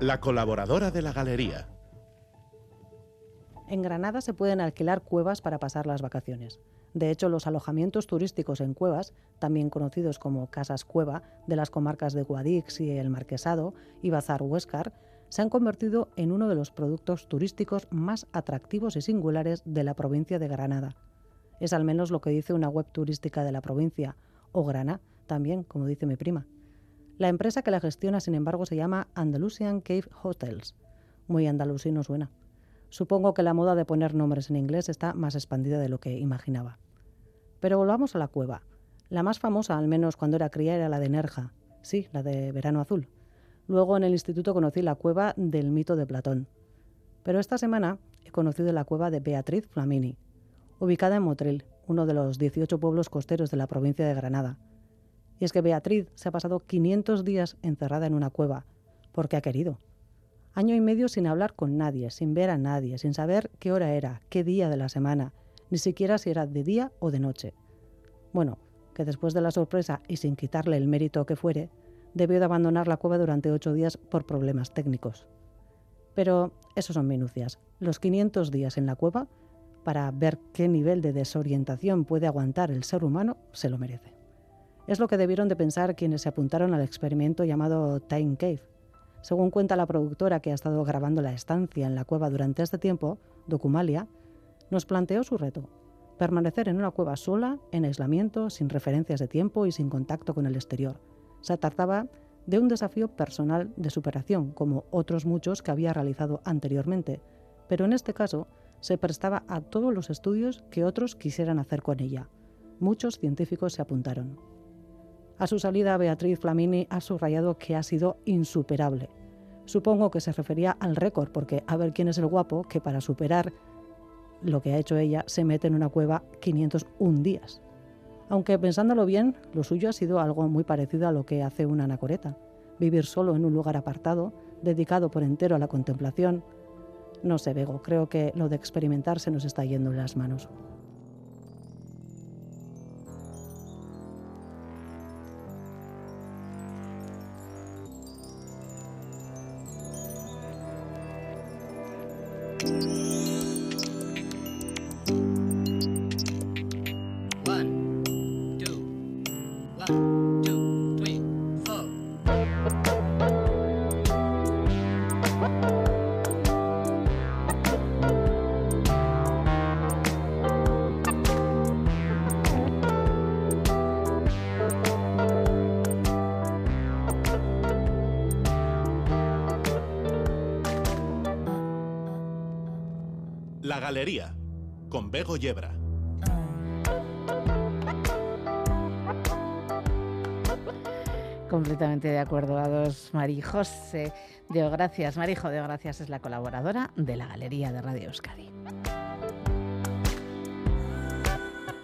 La colaboradora de la galería. En Granada se pueden alquilar cuevas para pasar las vacaciones. De hecho, los alojamientos turísticos en cuevas, también conocidos como casas cueva, de las comarcas de Guadix y el Marquesado y Bazar Huescar, se han convertido en uno de los productos turísticos más atractivos y singulares de la provincia de Granada. Es al menos lo que dice una web turística de la provincia, o Grana, también, como dice mi prima. La empresa que la gestiona, sin embargo, se llama Andalusian Cave Hotels. Muy andalusino suena. Supongo que la moda de poner nombres en inglés está más expandida de lo que imaginaba. Pero volvamos a la cueva. La más famosa, al menos cuando era cría, era la de Nerja. Sí, la de Verano Azul. Luego en el instituto conocí la cueva del mito de Platón. Pero esta semana he conocido la cueva de Beatriz Flamini, ubicada en Motril, uno de los 18 pueblos costeros de la provincia de Granada. Y es que Beatriz se ha pasado 500 días encerrada en una cueva, porque ha querido. Año y medio sin hablar con nadie, sin ver a nadie, sin saber qué hora era, qué día de la semana, ni siquiera si era de día o de noche. Bueno, que después de la sorpresa y sin quitarle el mérito que fuere, debió de abandonar la cueva durante ocho días por problemas técnicos. Pero eso son minucias. Los 500 días en la cueva, para ver qué nivel de desorientación puede aguantar el ser humano, se lo merece. Es lo que debieron de pensar quienes se apuntaron al experimento llamado Time Cave, según cuenta la productora que ha estado grabando la estancia en la cueva durante este tiempo, Documalia, nos planteó su reto, permanecer en una cueva sola, en aislamiento, sin referencias de tiempo y sin contacto con el exterior. Se trataba de un desafío personal de superación, como otros muchos que había realizado anteriormente, pero en este caso se prestaba a todos los estudios que otros quisieran hacer con ella. Muchos científicos se apuntaron. A su salida, Beatriz Flamini ha subrayado que ha sido insuperable. Supongo que se refería al récord, porque a ver quién es el guapo que para superar lo que ha hecho ella se mete en una cueva 501 días. Aunque pensándolo bien, lo suyo ha sido algo muy parecido a lo que hace una anacoreta. Vivir solo en un lugar apartado, dedicado por entero a la contemplación. No sé, Bego, creo que lo de experimentar se nos está yendo en las manos. La Galería, con Bego Yebra. Completamente de acuerdo a dos Marijose de Gracias. Marijo de Gracias es la colaboradora de la Galería de Radio Euskadi.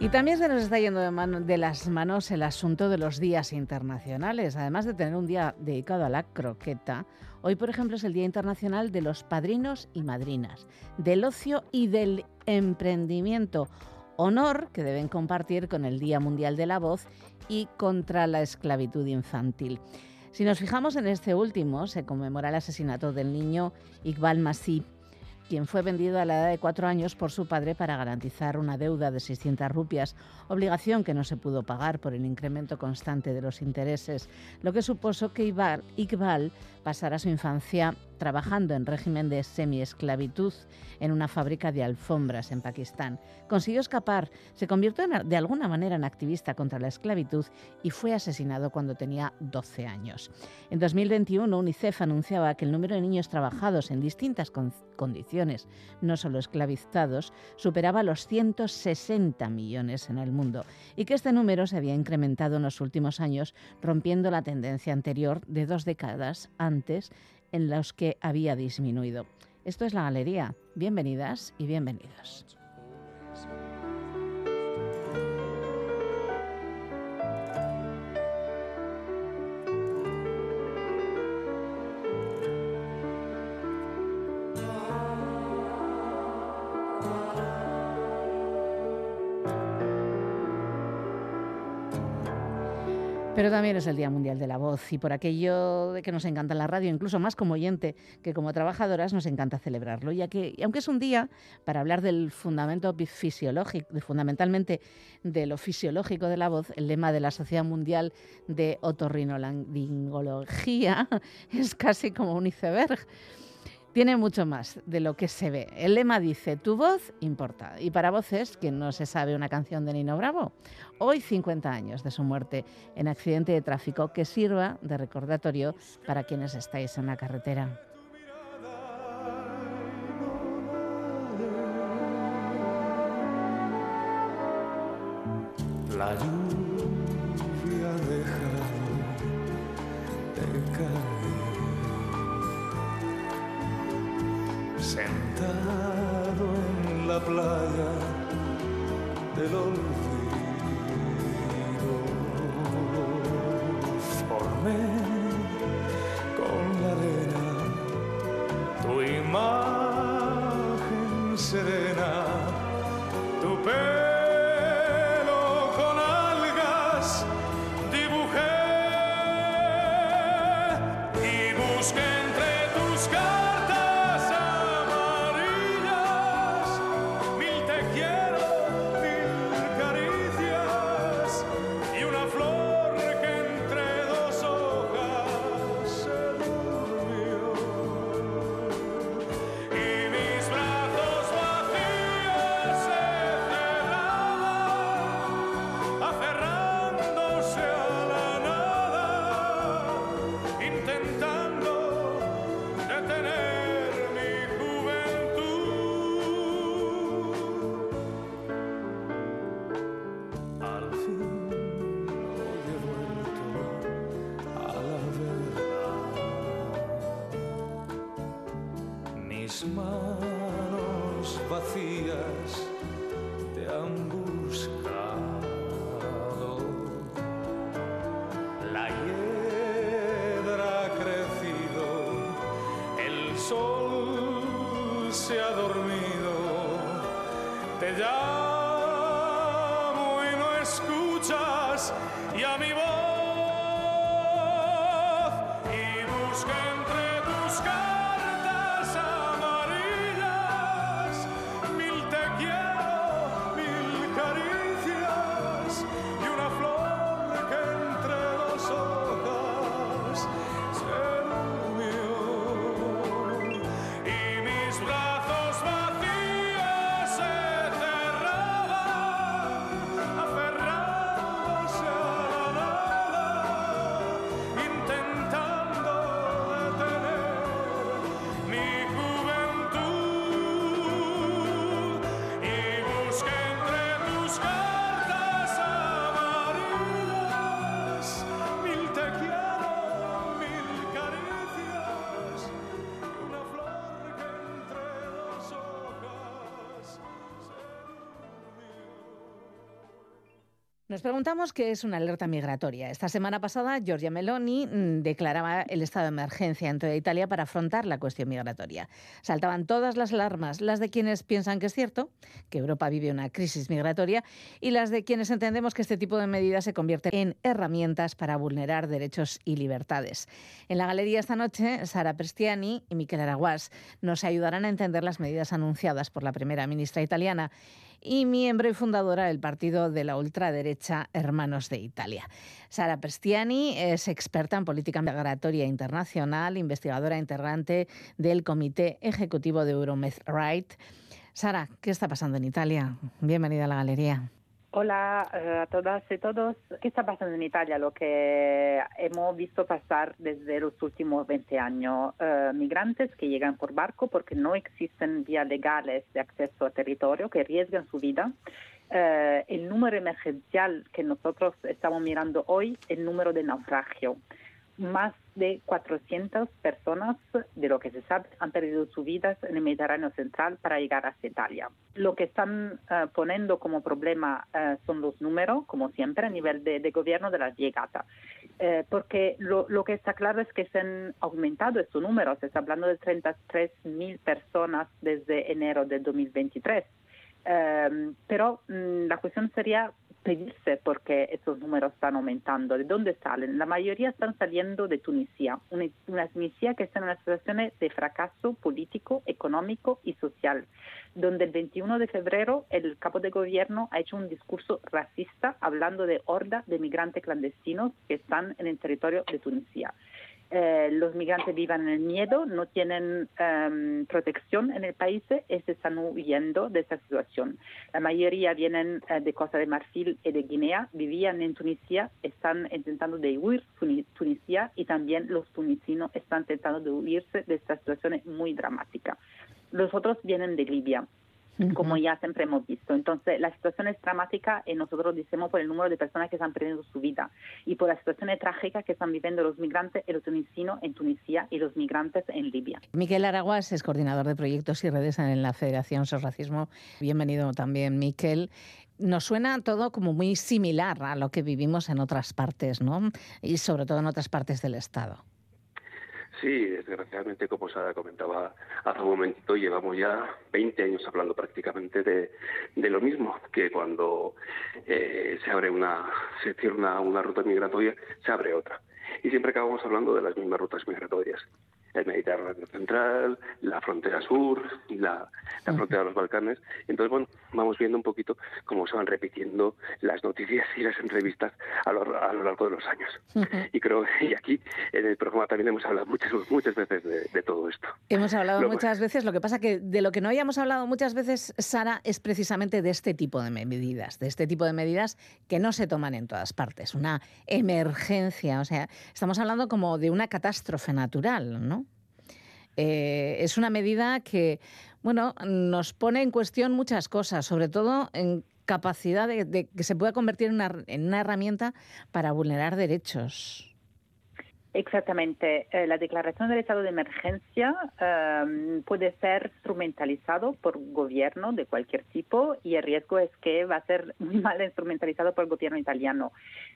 Y también se nos está yendo de, las manos el asunto de los días internacionales. Además de tener un día dedicado a la croqueta, hoy, por ejemplo, es el Día Internacional de los Padrinos y Madrinas, del ocio y del emprendimiento. Honor que deben compartir con el Día Mundial de la Voz y contra la esclavitud infantil. Si nos fijamos en este último, se conmemora el asesinato del niño Iqbal Masih quien fue vendido a la edad de cuatro años por su padre para garantizar una deuda de 600 rupias, obligación que no se pudo pagar por el incremento constante de los intereses, lo que supuso que Iqbal pasara su infancia trabajando en régimen de semiesclavitud en una fábrica de alfombras en Pakistán. Consiguió escapar, se convirtió de alguna manera en activista contra la esclavitud y fue asesinado cuando tenía 12 años. En 2021, UNICEF anunciaba que el número de niños trabajados en distintas condiciones, no solo esclavizados, superaba los 160 millones en el mundo y que este número se había incrementado en los últimos años, rompiendo la tendencia anterior de dos décadas en los que había disminuido. Esto es la galería. Bienvenidas y bienvenidos. Pero también es el Día Mundial de la Voz y por aquello de que nos encanta la radio, incluso más como oyente que como trabajadoras, nos encanta celebrarlo, ya que aunque es un día para hablar del fundamento fisiológico, fundamentalmente de lo fisiológico de la voz, el lema de la Sociedad Mundial de Otorrinolaringología es casi como un iceberg tiene mucho más de lo que se ve. El lema dice, tu voz importa. Y para voces, que no se sabe una canción de Nino Bravo, hoy 50 años de su muerte en accidente de tráfico que sirva de recordatorio para quienes estáis en la carretera. Sentado en la playa del olvido. Formé con la arena tu imagen serena, Nos preguntamos qué es una alerta migratoria. Esta semana pasada, Giorgia Meloni mm, declaraba el estado de emergencia en toda Italia para afrontar la cuestión migratoria. Saltaban todas las alarmas, las de quienes piensan que es cierto, que Europa vive una crisis migratoria, y las de quienes entendemos que este tipo de medidas se convierten en herramientas para vulnerar derechos y libertades. En la galería esta noche, Sara Prestiani y Miquel Araguás nos ayudarán a entender las medidas anunciadas por la primera ministra italiana y miembro y fundadora del partido de la ultraderecha Hermanos de Italia. Sara Prestiani es experta en política migratoria internacional, investigadora integrante del Comité Ejecutivo de Euromed Right. Sara, ¿qué está pasando en Italia? Bienvenida a la galería. Hola eh, a todas y todos. ¿Qué está pasando en Italia? Lo que hemos visto pasar desde los últimos 20 años. Eh, migrantes que llegan por barco porque no existen vías legales de acceso a territorio, que arriesgan su vida. Eh, el número emergencial que nosotros estamos mirando hoy, el número de naufragio. Más de 400 personas, de lo que se sabe, han perdido sus vidas en el Mediterráneo central para llegar hasta Italia. Lo que están eh, poniendo como problema eh, son los números, como siempre, a nivel de, gobierno de las llegadas. Eh, porque lo, que está claro es que se han aumentado estos números. Se está hablando de 33 mil personas desde enero de 2023. pero mm, la cuestión sería pedirse por qué estos números están aumentando. ¿De dónde salen? La mayoría están saliendo de Tunisia, una, una Tunisia que está en una situación de fracaso político, económico y social, donde el 21 de febrero el capo de gobierno ha hecho un discurso racista hablando de horda de migrantes clandestinos que están en el territorio de Tunisia. Eh, los migrantes vivan en el miedo, no tienen em, protección en el país y se están huyendo de esta situación. La mayoría vienen eh, de Costa de Marfil y de Guinea, vivían en Tunisia, están intentando de huir Tunisia y también los tunisinos están intentando de huirse de esta situación muy dramática. Los otros vienen de Libia como ya siempre hemos visto. Entonces, la situación es dramática y nosotros decimos por el número de personas que están perdiendo su vida y por la situación trágica que están viviendo los migrantes y los tunisinos en Tunisia y los migrantes en Libia. Miquel Araguas es coordinador de proyectos y redes en la Federación Sos Racismo. Bienvenido también, Miquel nos suena todo como muy similar a lo que vivimos en otras partes, ¿no? Y sobre todo en otras partes del Estado. Sí, desgraciadamente, como Sara comentaba hace un momentito, llevamos ya 20 años hablando prácticamente de, de lo mismo, que cuando eh, se abre una, se cierra una, una ruta migratoria, se abre otra. Y siempre acabamos hablando de las mismas rutas migratorias el Mediterráneo Central, la frontera sur, la, la frontera de los Balcanes. Entonces, bueno, vamos viendo un poquito cómo se van repitiendo las noticias y las entrevistas a lo, a lo largo de los años. Y creo, y aquí en el programa también hemos hablado muchas, muchas veces de, todo esto. Hemos hablado muchas veces, lo que pasa que de lo que no hayamos hablado muchas veces, Sara, es precisamente de este tipo de medidas, de este tipo de medidas que no se toman en todas partes, una emergencia, o sea, estamos hablando como de una catástrofe natural, ¿no? Eh, es una medida que, bueno, nos pone en cuestión muchas cosas, sobre todo en capacidad de, que se pueda convertir en una herramienta para vulnerar derechos. Exactamente. Eh, la declaración del estado de emergencia em, puede ser instrumentalizado por gobierno de cualquier tipo y el riesgo es que va a ser muy mal instrumentalizado por el gobierno italiano.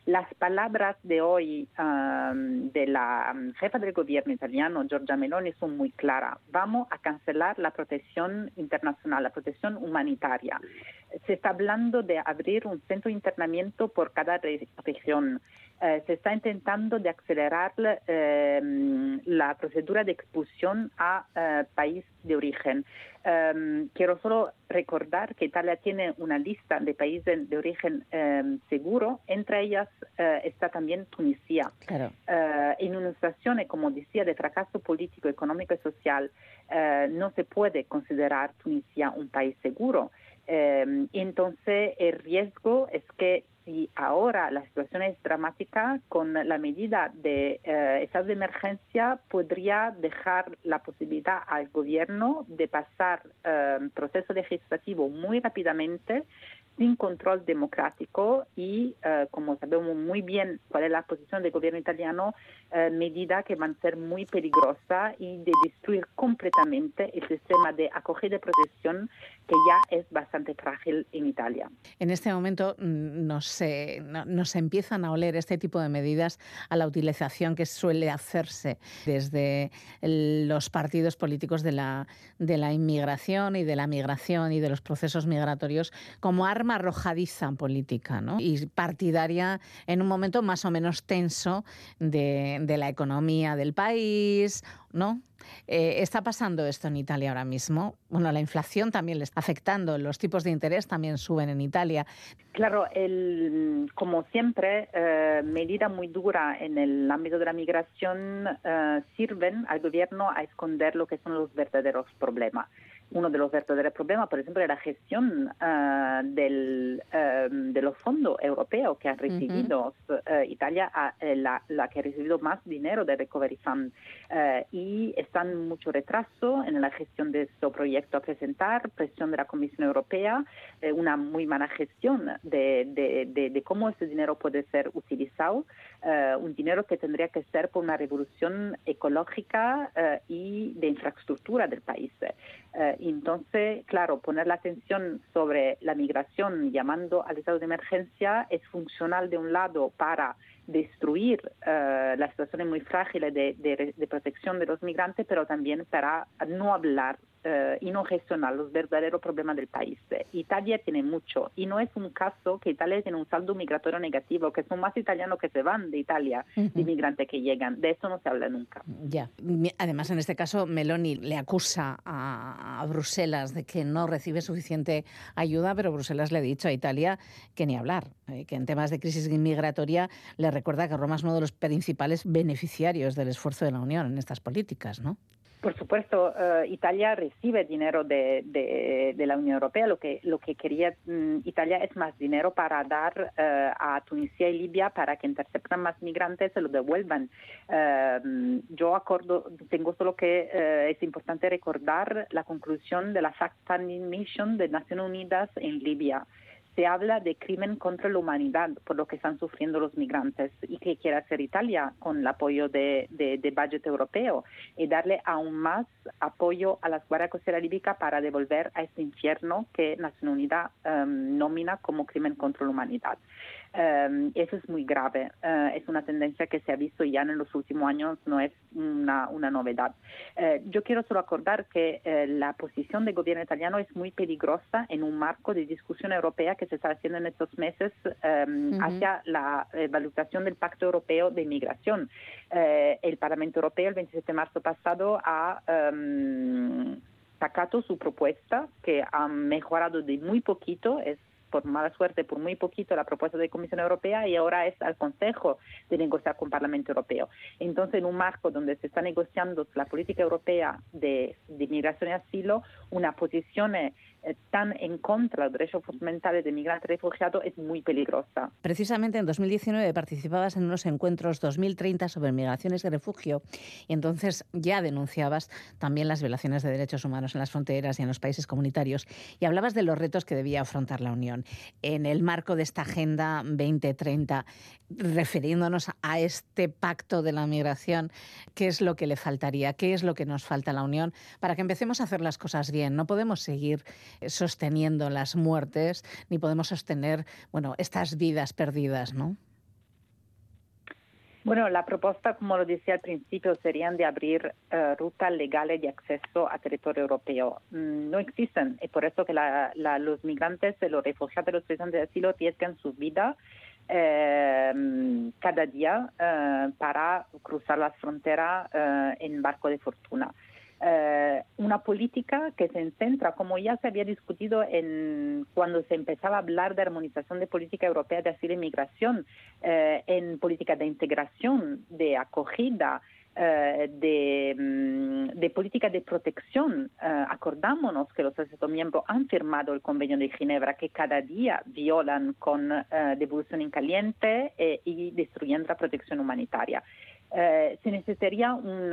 Las palabras de hoy em, de la jefa del gobierno italiano, Giorgia Meloni, son muy claras. Vamos a cancelar la protección internacional, la protección humanitaria. Se está hablando de abrir un centro de internamiento por cada región. Eh, se está intentando de acelerar em, la procedura de expulsión a eh, país de origen. Em, quiero solo recordar que Italia tiene una lista de países de origen em, seguro, entre ellas eh, está también Tunisia. en una situación, como decía, de fracaso político, económico y social, no se puede considerar Tunisia un país seguro. entonces, el riesgo es que si ahora la situación es dramática, con la medida de eh, estado de emergencia podría dejar la posibilidad al gobierno de pasar eh, proceso legislativo muy rápidamente sin control democrático y, eh, como sabemos muy bien cuál es la posición del gobierno italiano, eh, medida que van a ser muy peligrosa y de destruir completamente el sistema de acogida y protección que ya es bastante frágil en Italia. En este momento nos, nos empiezan a oler este tipo de medidas a la utilización que suele hacerse desde los partidos políticos de la, de la inmigración y de la migración y de los procesos migratorios como arma arrojadiza política ¿no? y partidaria en un momento más o menos tenso de, de la economía del país, ¿no? Eh, ¿Está pasando esto en Italia ahora mismo? Bueno, la inflación también le está afectando, los tipos de interés también suben en Italia. Claro, el, como siempre, eh, medidas muy duras en el ámbito de la migración eh, sirven al gobierno a esconder lo que son los verdaderos problemas uno de los verdaderos problemas, por ejemplo, es la gestión uh, del, um, de los fondos europeos que ha recibido uh, Italia, uh, la, la, que ha recibido más dinero de Recovery Fund. y están mucho retraso en la gestión de este proyecto a presentar, presión de la Comisión Europea, una muy mala gestión de, de, de, de, cómo ese dinero puede ser utilizado, un dinero que tendría que ser por una revolución ecológica y de infraestructura del país. Eh, entonces, claro, poner la atención sobre la migración llamando al estado de emergencia es funcional de un lado para destruir uh, las situaciones muy frágiles de, de, de, protección de los migrantes, pero también para no hablar eh, y no gestionar los verdaderos problemas del país. Italia tiene mucho y no es un caso que Italia tiene un saldo migratorio negativo, que son más italianos que se van de Italia, de inmigrantes que llegan. De eso no se habla nunca. Ya. Además, en este caso, Meloni le acusa a, Bruselas de que no recibe suficiente ayuda, pero Bruselas le ha dicho a Italia que ni hablar, eh, que en temas de crisis migratoria le recuerda que Roma es uno de los principales beneficiarios del esfuerzo de la Unión en estas políticas, ¿no? Por supuesto, eh, Italia recibe dinero de, la Unión Europea. Lo que, lo que quería mm, Italia es más dinero para dar eh, a Tunisia y Libia para que intercepten más migrantes y lo devuelvan. Eh, yo acuerdo, tengo solo que es importante recordar la conclusión de la fact-finding mission de Naciones Unidas en Libia se habla de crimen contra la humanidad por lo que están sufriendo los migrantes y que quiere hacer Italia con el apoyo de, de, budget europeo y darle aún más apoyo a las guardias costeras líbicas para devolver a este infierno que Naciones Unidas um, nomina como crimen contra la humanidad. Um, eso es muy grave. Uh, es una tendencia que se ha visto ya en los últimos años, no es una, una novedad. Uh, yo quiero solo acordar que uh, la posición del gobierno italiano es muy peligrosa en un marco de discusión europea que se está haciendo en estos meses um, hacia la evaluación del Pacto Europeo de Inmigración. el Parlamento Europeo el 27 de marzo pasado ha um, sacado su propuesta que ha mejorado de muy poquito, es por mala suerte, por muy poquito, la propuesta de Comisión Europea y ahora es al Consejo de negociar con el Parlamento Europeo. Entonces, en un marco donde se está negociando la política europea de, de migración y asilo, una posición eh, tan en contra de los derechos fundamentales de migrantes y refugiados es muy peligrosa. Precisamente en 2019 participabas en unos encuentros 2030 sobre migraciones y refugio y entonces ya denunciabas también las violaciones de derechos humanos en las fronteras y en los países comunitarios y hablabas de los retos que debía afrontar la Unión. En el marco de esta Agenda 2030, refiriéndonos a este pacto de la migración, ¿qué es lo que le faltaría? ¿Qué es lo que nos falta a la Unión para que empecemos a hacer las cosas bien? No podemos seguir sosteniendo las muertes, ni podemos sostener, bueno, estas vidas perdidas, ¿no? Bueno, la propuesta, como lo decía al principio, serían de abrir eh, rutas legales de acceso a territorio europeo. Mm, no existen, y por eso que los migrantes, los refugiados, los solicitantes de asilo arriesgan su vida eh, cada día eh, para cruzar las fronteras en barco de fortuna. Eh, una política que se centra, como ya se había discutido en, cuando se empezaba a hablar de armonización de política europea de asilo y migración, eh, en política de integración, de acogida, eh, de, mm, de, política de protección. acordámonos que los Estados miembros han firmado el convenio de Ginebra que cada día violan con devolución en caliente y destruyendo la protección humanitaria. Eh, se necesitaría un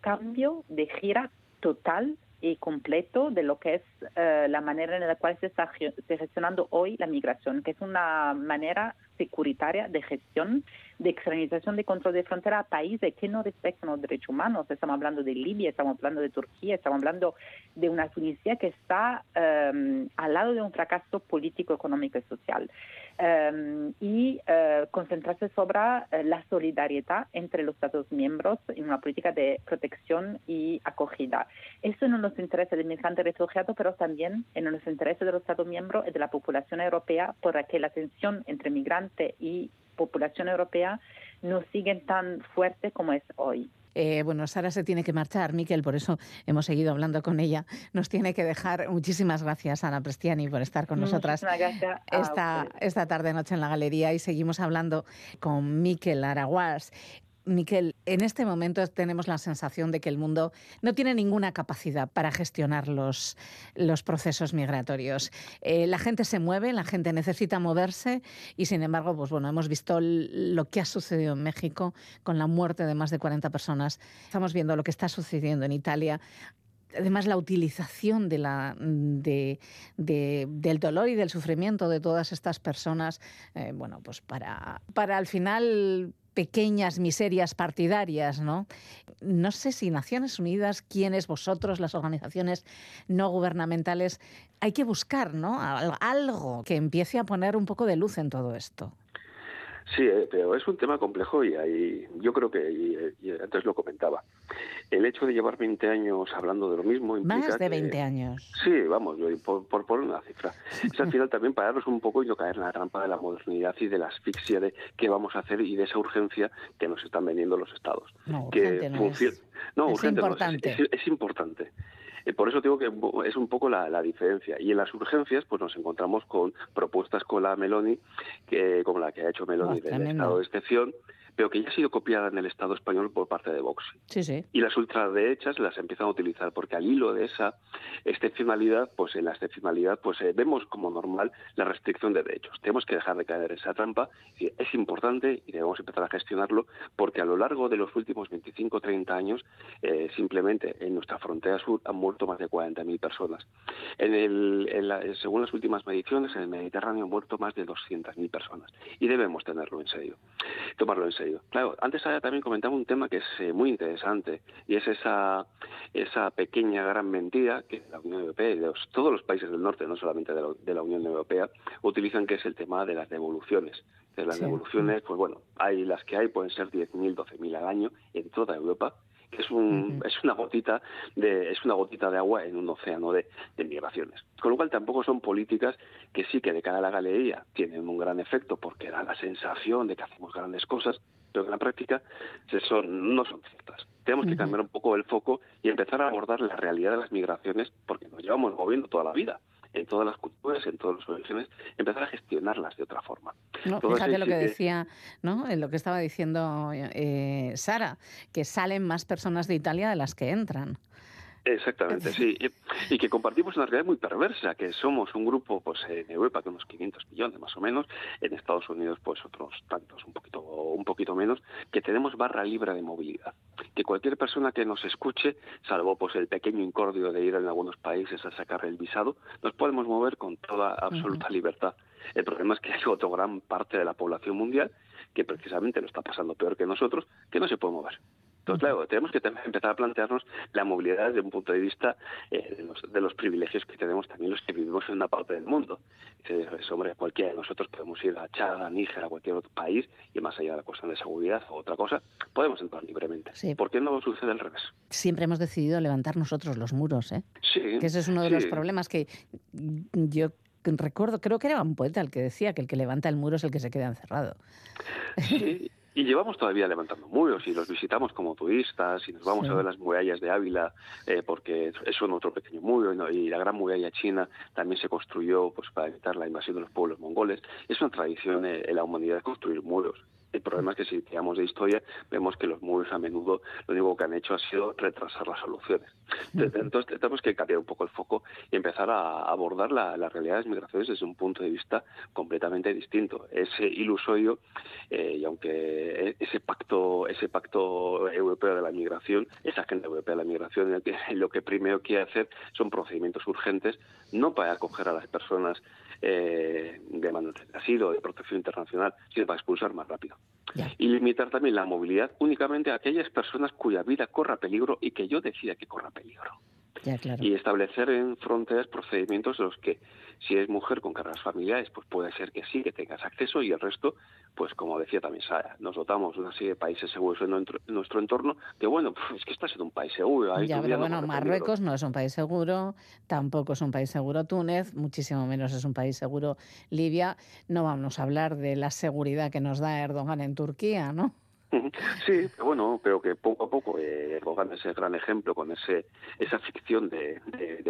cambio de gira total y completo de lo que es eh, la manera en la cual se está gestionando hoy la migración, que es una manera securitaria de gestión, de externalización de control de frontera a países que no respetan los derechos humanos. Estamos hablando de Libia, estamos hablando de Turquía, estamos hablando de una Tunisia que está em, al lado de un fracaso político, económico y social. Em, y eh, concentrarse sobre eh, la solidaridad entre los Estados miembros en una política de protección y acogida. Eso no nos interesa del migrante refugiado, pero también en los intereses de los Estados miembros y de la población europea para que la tensión entre migrantes y población europea no sigue tan fuerte como es hoy. Eh, bueno, Sara se tiene que marchar, Miquel, por eso hemos seguido hablando con ella. Nos tiene que dejar. Muchísimas gracias, Ana Prestiani, por estar con nosotras esta, esta tarde noche en la galería y seguimos hablando con Miquel Araguás. Miquel, en este momento tenemos la sensación de que el mundo no tiene ninguna capacidad para gestionar los, los procesos migratorios. Eh, la gente se mueve, la gente necesita moverse y, sin embargo, pues bueno, hemos visto lo que ha sucedido en México con la muerte de más de 40 personas. Estamos viendo lo que está sucediendo en Italia además la utilización del dolor y del sufrimiento de todas estas personas, eh, bueno, pues para, para al final pequeñas miserias partidarias, ¿no? No sé si Naciones Unidas, quiénes vosotros, las organizaciones no gubernamentales, hay que buscar, ¿no? Algo que empiece a poner un poco de luz en todo esto. Sí, eh, pero es un tema complejo y hay, yo creo que, y, antes lo comentaba, el hecho de llevar 20 años hablando de lo mismo implica Más de 20 años. Sí, vamos, por, por poner una cifra. Es al final también pararnos un poco y no caer en la trampa de la modernidad y de la asfixia de qué vamos a hacer y de esa urgencia que nos están vendiendo los estados. No, urgente no es. No, es importante. es importante. Eh, por eso digo que es un poco la, diferencia. Y en las urgencias, pues nos encontramos con propuestas con la Meloni, que, como la que ha hecho Meloni del estado de excepción, pero que ya ha sido copiada en el Estado español por parte de Vox. Sí, sí. Y las ultraderechas las empiezan a utilizar porque al hilo de esa excepcionalidad, pues en la excepcionalidad pues eh, vemos como normal la restricción de derechos. Tenemos que dejar de caer en esa trampa. Y es importante y debemos empezar a gestionarlo porque a lo largo de los últimos 25 o 30 años eh, simplemente en nuestra frontera sur han muerto más de 40.000 personas. En el, según las últimas mediciones, en el Mediterráneo han muerto más de 200.000 personas. Y debemos tenerlo en serio, tomarlo en serio. Claro, antes también comentaba un tema que es eh, muy interesante y es esa, esa pequeña gran mentira que la Unión Europea y todos los países del norte, no solamente de la, Unión Europea, utilizan, que es el tema de las devoluciones. De las devoluciones, pues bueno, hay las que hay, pueden ser 10.000, 12.000 al año en toda Europa que es, un, es una gotita de es una gotita de agua en un océano de, de, migraciones. Con lo cual tampoco son políticas que sí que de cara a la galería tienen un gran efecto porque da la sensación de que hacemos grandes cosas, pero en la práctica son, no son ciertas. Tenemos que cambiar un poco el foco y empezar a abordar la realidad de las migraciones porque nos llevamos moviendo toda la vida en todas las culturas, en todas las orígenes, empezar a gestionarlas de otra forma. No, fíjate lo que, decía, ¿no? En lo que estaba diciendo eh, Sara, que salen más personas de Italia de las que entran. Exactamente, sí. Y, que compartimos una realidad muy perversa, que somos un grupo, pues en Europa, que unos 500 millones más o menos, en Estados Unidos, pues otros tantos, un poquito, un poquito menos, que tenemos barra libre de movilidad. Que cualquier persona que nos escuche, salvo pues el pequeño incordio de ir en algunos países a sacar el visado, nos podemos mover con toda absoluta libertad. El problema es que hay otra gran parte de la población mundial que precisamente lo está pasando peor que nosotros, que no se puede mover. Entonces, claro, tenemos que empezar a plantearnos la movilidad desde un punto de vista eh, de, los, privilegios que tenemos también los que vivimos en una parte del mundo. Dices, hombre, cualquiera de nosotros podemos ir a Chad, a Níger, a cualquier otro país, y más allá de la cuestión de seguridad o otra cosa, podemos entrar libremente. ¿Por qué no sucede al revés? Siempre hemos decidido levantar nosotros los muros, ¿eh? Sí. Que ese es uno de los problemas que yo recuerdo, creo que era un poeta el que decía que el que levanta el muro es el que se queda encerrado. Sí, y llevamos todavía levantando muros y los visitamos como turistas y nos vamos a ver las murallas de Ávila eh, porque es otro pequeño muro y la gran muralla china también se construyó pues para evitar la invasión de los pueblos mongoles. Es una tradición eh, en la humanidad construir muros. El problema es que si tiramos de historia, vemos que los muros a menudo lo único que han hecho ha sido retrasar las soluciones. Entonces tenemos que cambiar un poco el foco y empezar a abordar la, la realidad de las migraciones desde un punto de vista completamente distinto. Es ilusorio eh, y aunque ese pacto, ese pacto europeo de la migración, esa agenda europea de la migración, lo que primero quiere hacer son procedimientos urgentes, no para acoger a las personas eh, de asilo, de protección internacional, sino para expulsar más rápido. Y limitar también la movilidad únicamente a aquellas personas cuya vida corra peligro y que yo decida que corra peligro. Y establecer en fronteras procedimientos en los que si es mujer con cargas familiares, pues puede ser que sí, que tengas acceso y el resto, pues como decía también Sara, nos dotamos una serie de países seguros en nuestro, entorno, que bueno, es que está siendo un país seguro. ya, pero bueno, Marruecos no es un país seguro, tampoco es un país seguro Túnez, muchísimo menos es un país seguro Libia. No vamos a hablar de la seguridad que nos da Erdogan en Turquía, ¿no? Sí, bueno, pero que poco a poco eh, Erdogan es el gran ejemplo con ese esa ficción de,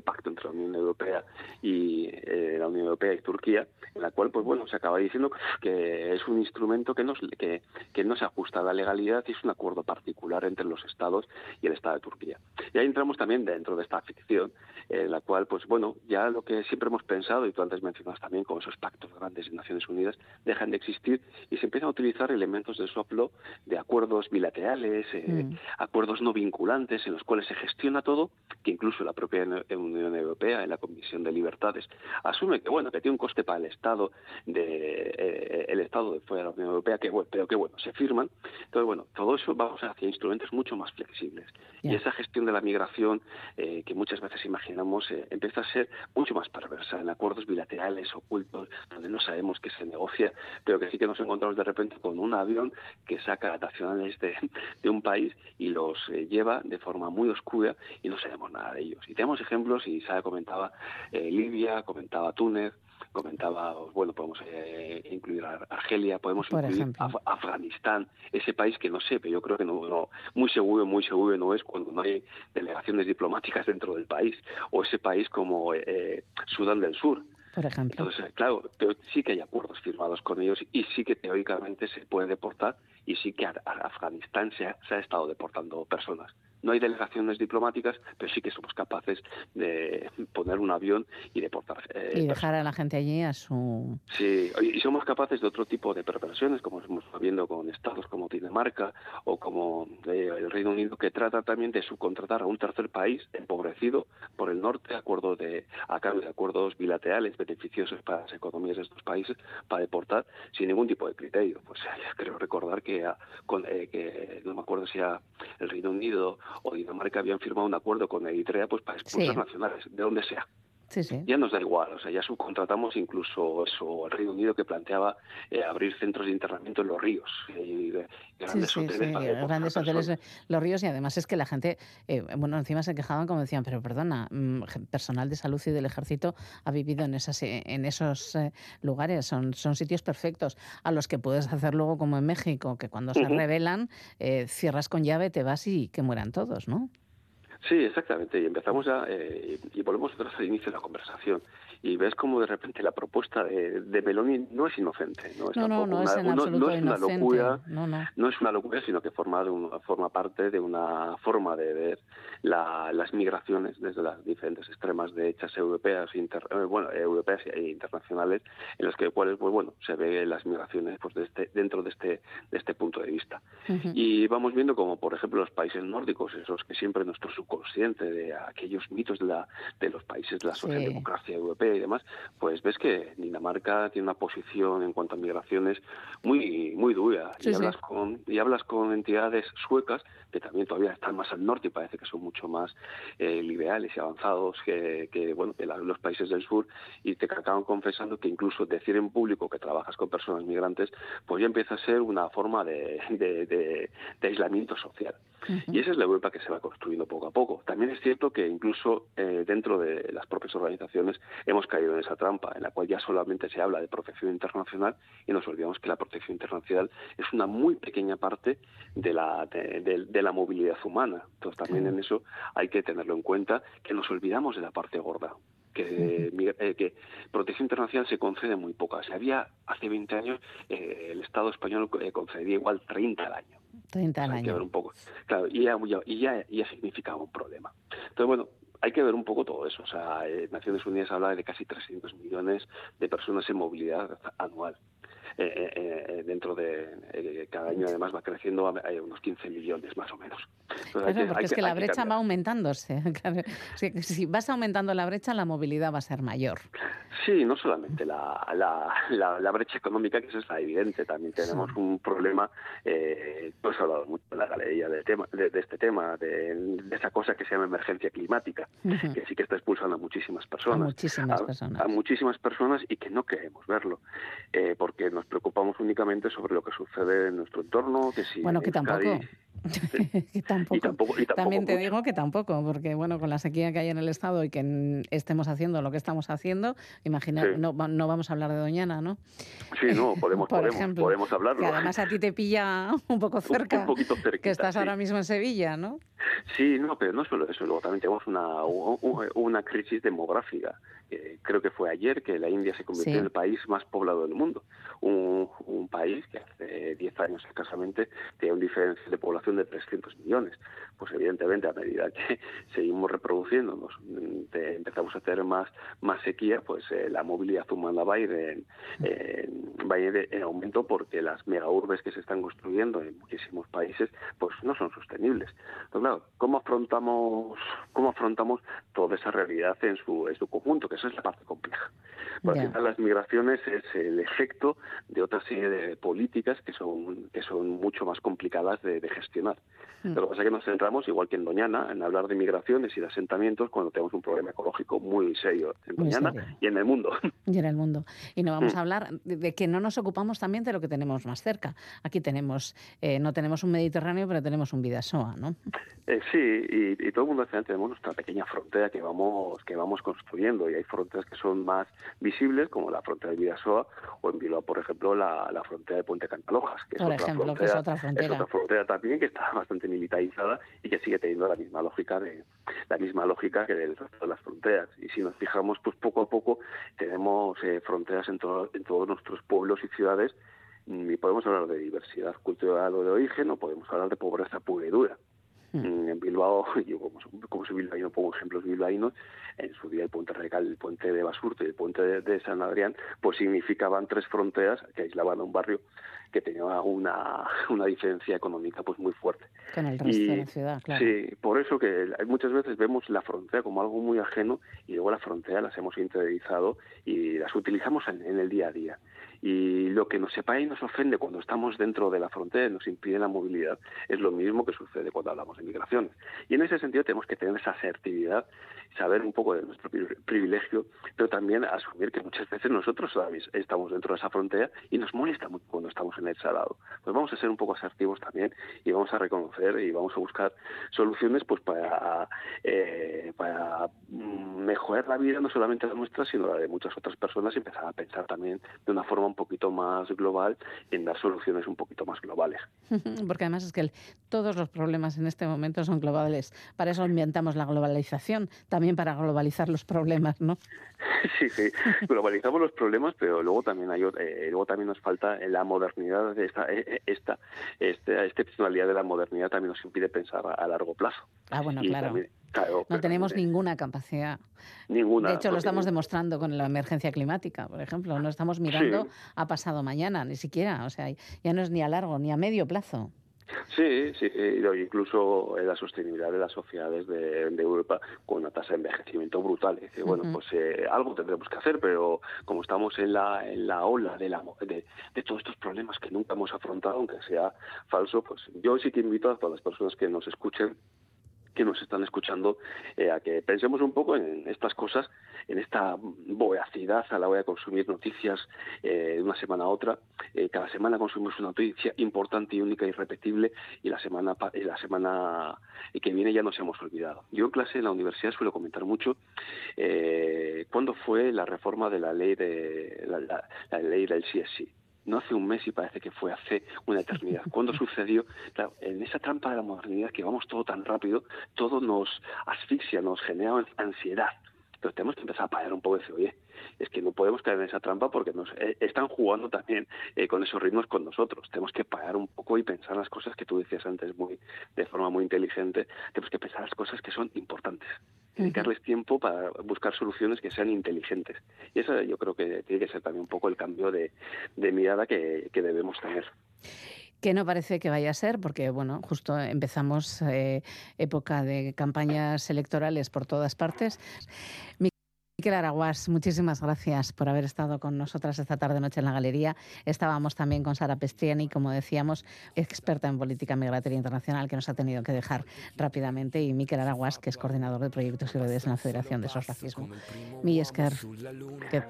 pacto entre la Unión Europea y eh, la Unión Europea y Turquía, en la cual, pues bueno, se acaba diciendo que es un instrumento que no, que, que no se ajusta a la legalidad y es un acuerdo particular entre los Estados y el Estado de Turquía. Y ahí entramos también dentro de esta ficción, en la cual, pues bueno, ya lo que siempre hemos pensado, y tú antes mencionas también, con esos pactos grandes de Naciones Unidas, dejan de existir y se empiezan a utilizar elementos de soft law de acuerdos bilaterales, eh, mm. acuerdos no vinculantes en los cuales se gestiona todo, que incluso la propia Unión Europea, en la Comisión de Libertades, asume que bueno que tiene un coste para el Estado de eh, el Estado de fuera de la Unión Europea, que bueno, pero que bueno se firman. Entonces bueno, todo eso vamos hacia instrumentos mucho más flexibles y esa gestión de la migración eh, que muchas veces imaginamos empieza a ser mucho más perversa en acuerdos bilaterales ocultos donde no sabemos qué se negocia, pero que sí que nos encontramos de repente con un avión que saca nacionales de, de un país y los eh, lleva de forma muy oscura y no sabemos nada de ellos. Y tenemos ejemplos, y Sara comentaba eh, Libia, comentaba Túnez, comentaba, bueno, podemos eh, incluir a Argelia, podemos incluir Afganistán, ese país que no sé, pero yo creo que no, muy seguro, muy seguro no es cuando no hay delegaciones diplomáticas dentro del país, o ese país como Sudán del Sur, por ejemplo. Entonces, claro, pero sí que hay acuerdos firmados con ellos y sí que teóricamente se puede deportar y sí que a, Afganistán se ha estado deportando personas. No hay delegaciones diplomáticas, pero sí que somos capaces de poner un avión y deportar. Eh, y dejar a la gente allí a su. Sí, y somos capaces de otro tipo de preparaciones, como estamos viendo con estados como Dinamarca o como eh, el Reino Unido, que trata también de subcontratar a un tercer país empobrecido por el norte, acuerdo de, a cambio de acuerdos bilaterales beneficiosos para las economías de estos países, para deportar sin ningún tipo de criterio. Pues creo recordar que, con, eh, que no me acuerdo si era el Reino Unido o Dinamarca habían firmado un acuerdo con Eritrea pues para expulsar nacionales, de donde sea. Ya nos da igual, o sea, ya subcontratamos incluso eso, al Reino Unido que planteaba eh, abrir centros de internamiento en los ríos. Y, grandes hoteles, grandes hoteles los ríos y además es que la gente, eh, bueno, encima se quejaban como decían, pero perdona, mm, personal de salud y del ejército ha vivido en, esas, en esos eh, lugares, son, son sitios perfectos a los que puedes hacer luego como en México, que cuando se revelan cierras con llave, te vas y que mueran todos, ¿no? Sí, exactamente. Y empezamos ya, eh, y volvemos otra vez al inicio de la conversación. Y ves como de repente la propuesta de, de Meloni no es inocente. No, es, no, no, no, es, una locura, no, es una locura, sino que forma, de una, forma parte de una forma de ver las migraciones desde las diferentes extremas derechas europeas, inter, eh, bueno, europeas e internacionales, en las que cuales, pues bueno, se ve las migraciones pues este, dentro de este, de este punto de vista. Y vamos viendo como, por ejemplo, los países nórdicos, esos que siempre nuestro subconsciente de aquellos mitos de, la, de los países de la socialdemocracia europea y demás, pues ves que Dinamarca tiene una posición en cuanto a migraciones muy muy dura. y, hablas con, y hablas con entidades suecas que también todavía están más al norte y parece que son mucho más eh, liberales y avanzados que, que bueno que los países del sur y te acaban confesando que incluso decir en público que trabajas con personas migrantes pues ya empieza a ser una forma de, de, aislamiento social. Y esa es la Europa que se va construyendo poco a poco. También es cierto que incluso eh, dentro de las propias organizaciones hemos caído en esa trampa, en la cual ya solamente se habla de protección internacional y nos olvidamos que la protección internacional es una muy pequeña parte de la, de, la movilidad humana. Entonces también en eso hay que tenerlo en cuenta, que nos olvidamos de la parte gorda. Que, eh, que, protección internacional se concede muy poca. Si había hace 20 años, eh, el Estado español concedía igual 30 al año. 30 al año. un poco. Claro, y ya, y ya, ya significaba un problema. Entonces, bueno, hay que ver un poco todo eso. O sea, eh, Naciones Unidas habla de casi 300 millones de personas en movilidad anual. Eh, eh, eh, dentro de cada año además va creciendo a, unos 15 millones más o menos. porque es que, la brecha va aumentándose. si, vas aumentando la brecha, la movilidad va a ser mayor. Sí, no solamente la, la, la, brecha económica, que eso está evidente, también tenemos un problema, eh, has hablado mucho en la galería de, tema, de, este tema, de, esa cosa que se llama emergencia climática, que sí que está expulsando a muchísimas personas. A muchísimas personas. A muchísimas personas y que no queremos verlo, eh, porque nos preocupamos únicamente sobre lo que sucede en nuestro entorno, que si bueno, que tampoco. tampoco. También te digo que tampoco, porque bueno, con la sequía que hay en el Estado y que estemos haciendo lo que estamos haciendo, imagina, no, no, vamos a hablar de Doñana, ¿no? Sí, no, podemos, podemos, podemos hablarlo. Que además a ti te pilla un poco cerca, un, poquito que estás ahora mismo en Sevilla, ¿no? Sí, no, pero no solo eso, luego también tenemos una, una crisis demográfica creo que fue ayer que la India se convirtió en el país más poblado del mundo. Un, país que hace 10 años escasamente tenía un diferencia de población de 300 millones. Pues evidentemente a medida que seguimos reproduciéndonos, empezamos a tener más, más sequía, pues eh, la movilidad humana va a ir en, va a ir en aumento porque las megaurbes que se están construyendo en muchísimos países pues no son sostenibles. Entonces, claro, ¿cómo afrontamos, cómo afrontamos toda esa realidad en su, en su conjunto? Que esa es la parte compleja. Porque las migraciones es el efecto de otra serie de políticas que son, que son mucho más complicadas de, gestionar. Mm. Lo que pasa es que nos centramos, igual que en Doñana, en hablar de migraciones y de asentamientos cuando tenemos un problema ecológico muy serio en Doñana y en el mundo. Y en el mundo. Y no vamos mm. a hablar de, que no nos ocupamos también de lo que tenemos más cerca. Aquí tenemos, eh, no tenemos un Mediterráneo, pero tenemos un Vidasoa, ¿no? Eh, sí, y, todo el mundo al final tenemos nuestra pequeña frontera que vamos, que vamos construyendo y hay fronteras que son más visibles, como la frontera de Vidasoa, o en Bilbao, por ejemplo, la, frontera de Puente Cantalojas, que, es otra, ejemplo, frontera, es otra frontera. Es otra frontera también que está bastante militarizada y que sigue teniendo la misma lógica de la misma lógica que del resto de las fronteras. Y si nos fijamos, pues poco a poco tenemos eh, fronteras en, en todos nuestros pueblos y ciudades y podemos hablar de diversidad cultural o de origen o podemos hablar de pobreza pura y dura. Mm. En Bilbao, yo como, como soy bilbaíno pongo ejemplos bilbaínos, en su día el puente Recal, el puente de Basurto y el puente de, San Adrián, pues significaban tres fronteras que aislaban a un barrio que tenía una, una diferencia económica pues muy fuerte. Con el resto de la ciudad, claro. Sí, por eso que muchas veces vemos la frontera como algo muy ajeno y luego la frontera las hemos interiorizado y las utilizamos en, en el día a día y lo que nos separa y nos ofende cuando estamos dentro de la frontera y nos impide la movilidad es lo mismo que sucede cuando hablamos de migraciones. Y en ese sentido tenemos que tener esa asertividad, saber un poco de nuestro privilegio, pero también asumir que muchas veces nosotros estamos dentro de esa frontera y nos molesta mucho cuando estamos en ese lado. Pues vamos a ser un poco asertivos también y vamos a reconocer y vamos a buscar soluciones pues para, eh, para mejorar la vida no solamente la nuestra, sino la de muchas otras personas y empezar a pensar también de una forma un poquito más global en dar soluciones un poquito más globales. Porque además es que todos los problemas en este momento son globales. Para eso inventamos la globalización, también para globalizar los problemas, ¿no? Sí, sí, globalizamos los problemas, pero luego también hay eh, luego también nos falta la modernidad de esta eh, esta, esta excepcionalidad de la modernidad también nos impide pensar a, largo plazo. Ah, bueno, claro no tenemos ninguna capacidad. Ninguna. De hecho, lo estamos demostrando con la emergencia climática, por ejemplo. No estamos mirando a pasado mañana, ni siquiera. O sea, ya no es ni a largo ni a medio plazo. Sí, sí, incluso la sostenibilidad de las sociedades de, Europa con una tasa de envejecimiento brutal. Dice, bueno, pues eh, algo tendremos que hacer, pero como estamos en la, en la ola de, la, de, de, todos estos problemas que nunca hemos afrontado, aunque sea falso, pues yo sí que invito a todas las personas que nos escuchen que nos están escuchando eh, a que pensemos un poco en estas cosas, en esta voracidad a la hora de consumir noticias eh, de una semana a otra. Eh, cada semana consumimos una noticia importante y única y irrepetible y la semana, la semana que viene ya nos hemos olvidado. Yo en clase en la universidad suelo comentar mucho cuándo fue la reforma de la ley de la, la ley del CSI no hace un mes y parece que fue hace una eternidad. ¿Cuándo sucedió? Claro, en esa trampa de la modernidad que vamos todo tan rápido, todo nos asfixia, nos genera ansiedad. Entonces tenemos que empezar a parar un poco y decir, oye, es que no podemos caer en esa trampa porque nos eh, están jugando también eh, con esos ritmos con nosotros. Tenemos que parar un poco y pensar las cosas que tú decías antes muy de forma muy inteligente. Tenemos que pensar las cosas que son importantes. Dedicarles tiempo para buscar soluciones que sean inteligentes. Y eso yo creo que tiene que ser también un poco el cambio de, mirada que, debemos tener que no parece que vaya a ser, porque bueno, justo empezamos eh, época de campañas electorales por todas partes. Miquel Araguas, muchísimas gracias por haber estado con nosotras esta tarde noche en la galería. Estábamos también con Sara Pestriani, como decíamos, experta en política migratoria internacional, que nos ha tenido que dejar rápidamente, y Miquel Araguas, que es coordinador de proyectos y redes en la Federación de Sos Racismo. Mi esker. Que...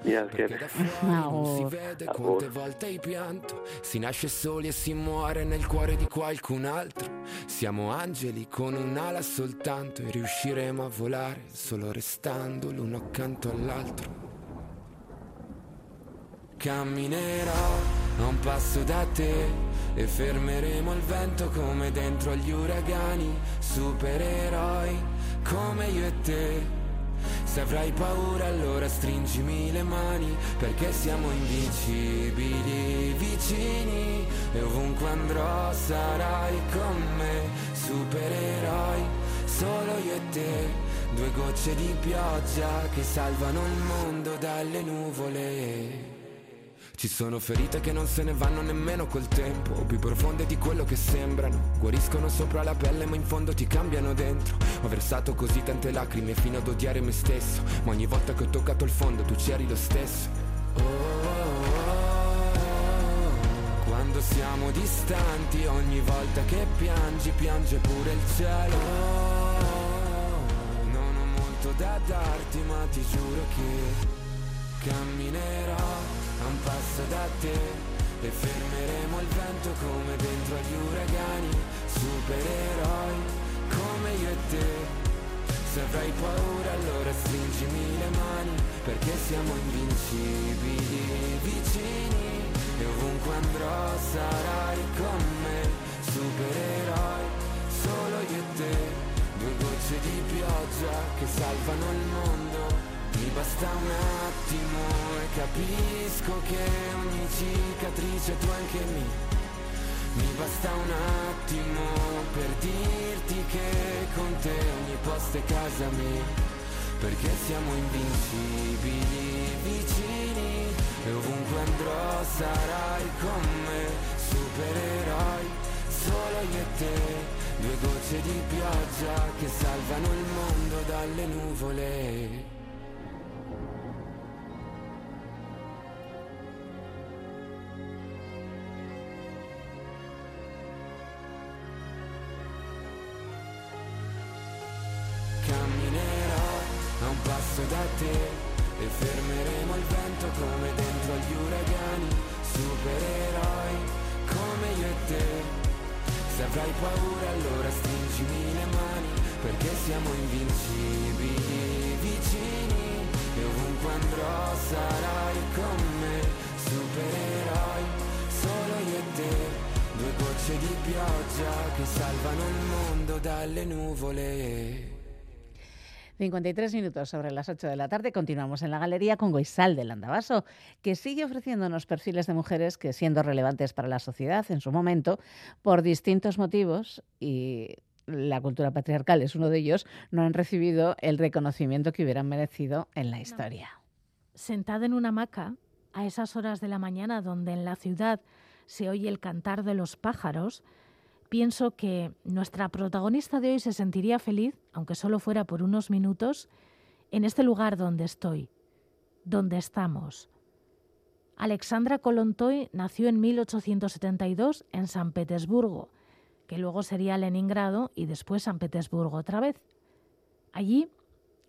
Si nasce soli e si muore nel cuore di qualcun altro. Siamo angeli con un'ala soltanto e riusciremo a volare solo restando l'uno accanto accanto all'altro. Camminerò a un passo da te e fermeremo il vento come dentro agli uragani, supereroi come io e te. Se avrai paura allora stringimi le mani perché siamo invincibili vicini e ovunque andrò sarai con me, supereroi, solo io e te, due gocce di pioggia che salvano il mondo dalle nuvole. Ci sono ferite che non se ne vanno nemmeno col tempo. Più profonde di quello che sembrano. Guariscono sopra la pelle ma in fondo ti cambiano dentro. Ho versato così tante lacrime fino ad odiare me stesso. Ma ogni volta che ho toccato il fondo tu c'eri lo stesso. Quando siamo distanti ogni volta che piangi piange pure il cielo da darti ma ti giuro che camminerò a un passo da te e fermeremo il vento come dentro agli uragani, supereroi come io e te. Se avrai paura allora stringimi le mani perché siamo invincibili vicini e ovunque andrò sarai con me, supereroi solo io e te, due gocce di pioggia che salvano il mondo mi basta un attimo e capisco che ogni cicatrice tu anche mi. Mi basta un attimo per dirti che con te ogni posto è casa mia. Perché siamo invincibili vicini e ovunque andrò sarai con me. Supereroi solo io e te, due gocce di pioggia che salvano il mondo dalle nuvole. passo da te e fermeremo il vento come dentro avrai paura allora stringimi le mani perché siamo invincibili vicini e ovunque andrò sarai con me, supereroi solo io e te. Due gocce di pioggia che salvano il mondo dalle nuvole. 53 minutos sobre las 8 de la tarde. Continuamos en la galería con Goisal del Andabaso, que sigue ofreciéndonos perfiles de mujeres que, siendo relevantes para la sociedad en su momento, por distintos motivos y la cultura patriarcal es uno de ellos, no han recibido el reconocimiento que hubieran merecido en la historia. Sentada en una hamaca, a esas horas de la mañana donde en la ciudad se oye el cantar de los pájaros, pienso que nuestra protagonista de hoy se sentiría feliz, aunque solo fuera por unos minutos, en este lugar donde estoy, donde estamos. Alexandra Kolontoy nació en 1872 en San Petersburgo, que luego sería Leningrado y después San Petersburgo otra vez. Allí,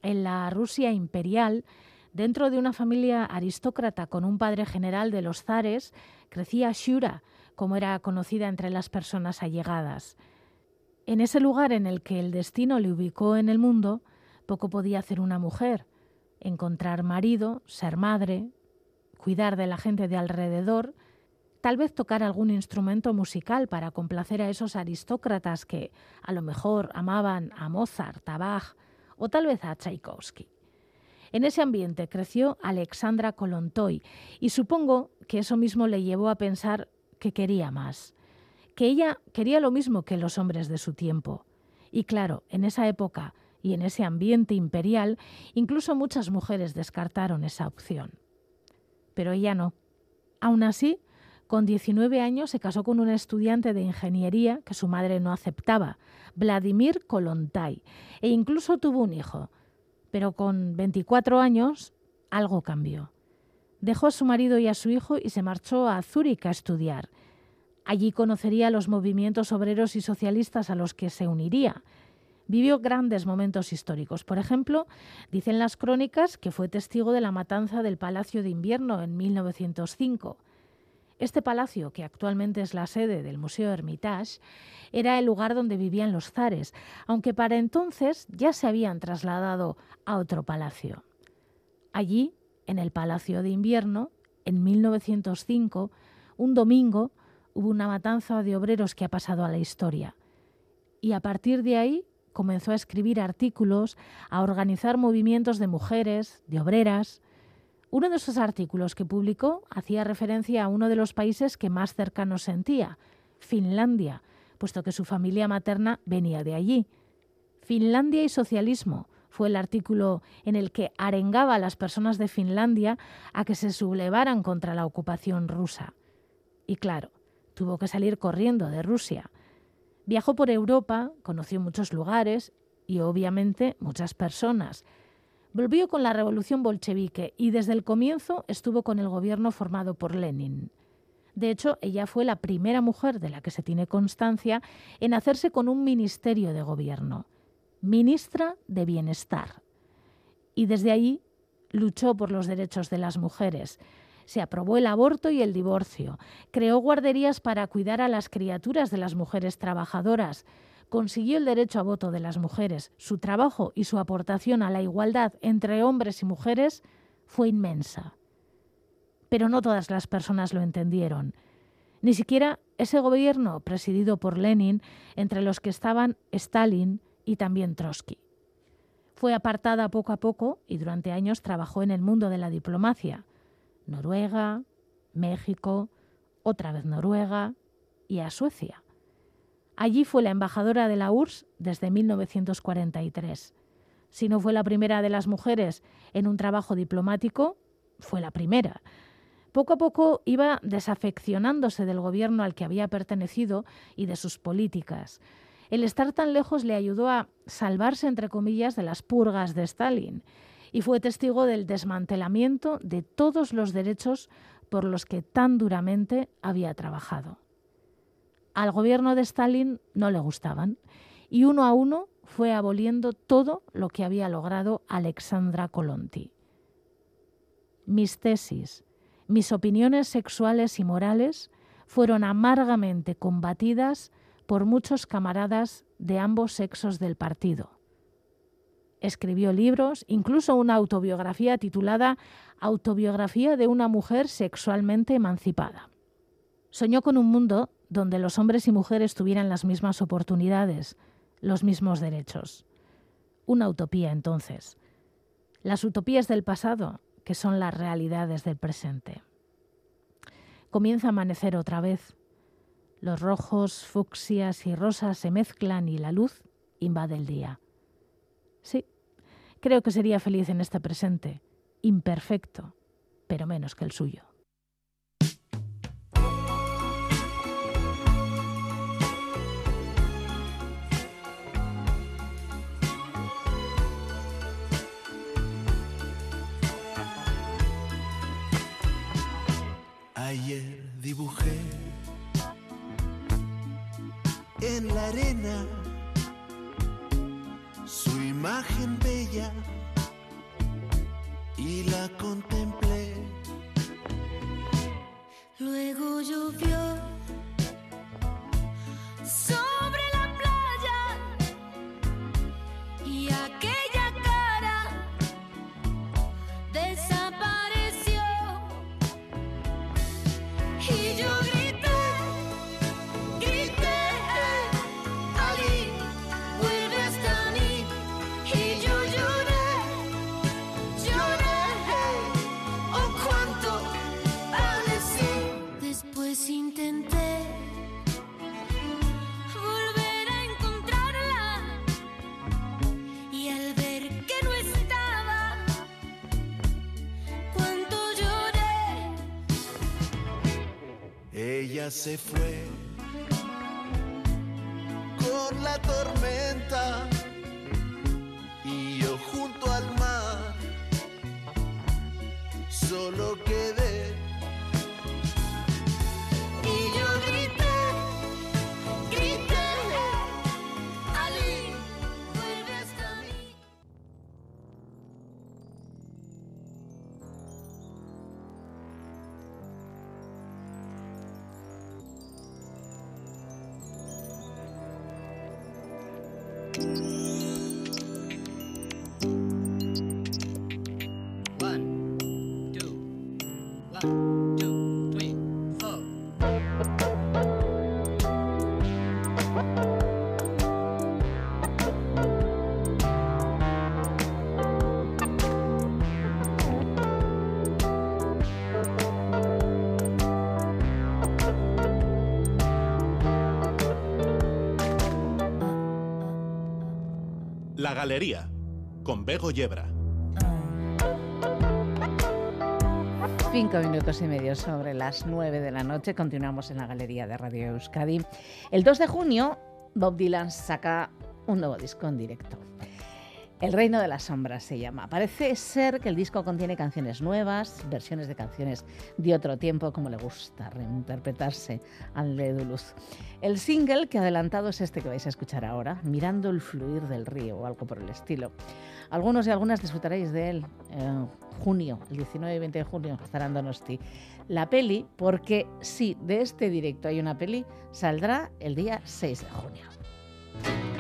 en la Rusia imperial, dentro de una familia aristócrata con un padre general de los zares, crecía Shura, como era conocida entre las personas allegadas. En ese lugar en el que el destino le ubicó en el mundo, poco podía hacer una mujer, encontrar marido, ser madre, cuidar de la gente de alrededor, tal vez tocar algún instrumento musical para complacer a esos aristócratas que a lo mejor amaban a Mozart, a Bach o tal vez a Tchaikovsky. En ese ambiente creció Alexandra Kolontoy y supongo que eso mismo le llevó a pensar que quería más, que ella quería lo mismo que los hombres de su tiempo. Y claro, en esa época y en ese ambiente imperial, incluso muchas mujeres descartaron esa opción. Pero ella no. Aún así, con 19 años se casó con un estudiante de ingeniería que su madre no aceptaba, Vladimir Kolontai, e incluso tuvo un hijo. Pero con 24 años algo cambió. Dejó a su marido y a su hijo y se marchó a Zúrich a estudiar. Allí conocería los movimientos obreros y socialistas a los que se uniría. Vivió grandes momentos históricos. Por ejemplo, dicen las crónicas que fue testigo de la matanza del Palacio de Invierno en 1905. Este palacio, que actualmente es la sede del Museo Hermitage, era el lugar donde vivían los zares, aunque para entonces ya se habían trasladado a otro palacio. Allí en el Palacio de Invierno, en 1905, un domingo, hubo una matanza de obreros que ha pasado a la historia. Y a partir de ahí comenzó a escribir artículos, a organizar movimientos de mujeres, de obreras. Uno de esos artículos que publicó hacía referencia a uno de los países que más cercano sentía, Finlandia, puesto que su familia materna venía de allí. Finlandia y socialismo fue el artículo en el que arengaba a las personas de Finlandia a que se sublevaran contra la ocupación rusa. Y claro, tuvo que salir corriendo de Rusia. Viajó por Europa, conoció muchos lugares y obviamente muchas personas. Volvió con la revolución bolchevique y desde el comienzo estuvo con el gobierno formado por Lenin. De hecho, ella fue la primera mujer de la que se tiene constancia en hacerse con un ministerio de gobierno, ministra de Bienestar. Y desde ahí luchó por los derechos de las mujeres. Se aprobó el aborto y el divorcio, creó guarderías para cuidar a las criaturas de las mujeres trabajadoras, consiguió el derecho a voto de las mujeres. Su trabajo y su aportación a la igualdad entre hombres y mujeres fue inmensa. Pero no todas las personas lo entendieron. Ni siquiera ese gobierno presidido por Lenin, entre los que estaban Stalin y también Trotsky. Fue apartada poco a poco y durante años trabajó en el mundo de la diplomacia. Noruega, México, otra vez Noruega y a Suecia. Allí fue la embajadora de la URSS desde 1943. Si no fue la primera de las mujeres en un trabajo diplomático, fue la primera. Poco a poco iba desafeccionándose del gobierno al que había pertenecido y de sus políticas. El estar tan lejos le ayudó a salvarse, entre comillas, de las purgas de Stalin y fue testigo del desmantelamiento de todos los derechos por los que tan duramente había trabajado al gobierno de Stalin no le gustaban y uno a uno fue aboliendo todo lo que había logrado Alexandra Kolonti. Mis tesis, mis opiniones sexuales y morales fueron amargamente combatidas por muchos camaradas de ambos sexos del partido. Escribió libros, incluso una autobiografía titulada Autobiografía de una mujer sexualmente emancipada. Soñó con un mundo donde los hombres y mujeres tuvieran las mismas oportunidades, los mismos derechos. Una utopía entonces. Las utopías del pasado, que son las realidades del presente. Comienza a amanecer otra vez. Los rojos, fucsias y rosas se mezclan y la luz invade el día. Sí, creo que sería feliz en este presente, imperfecto, pero menos que el suyo. Ayer dibujé en la arena su imagen bella y la contemplé. Luego llovió se fue con la tormenta La Galería, con Bego Yebra. Cinco minutos y medio sobre las nueve de la noche. Continuamos en la galería de Radio Euskadi. El 2 de junio, Bob Dylan saca un nuevo disco en directo. El Reino de las Sombras se llama. Parece ser que el disco contiene canciones nuevas, versiones de canciones de otro tiempo, como le gusta reinterpretarse al de Luz. El single que adelantado es este que vais a escuchar ahora, Mirando el fluir del río o algo por el estilo. Algunos y algunas disfrutaréis de él en junio, el 19 y 20 de junio, estará en Donosti. La peli, porque sí, de este directo hay una peli, saldrá el día 6 de junio.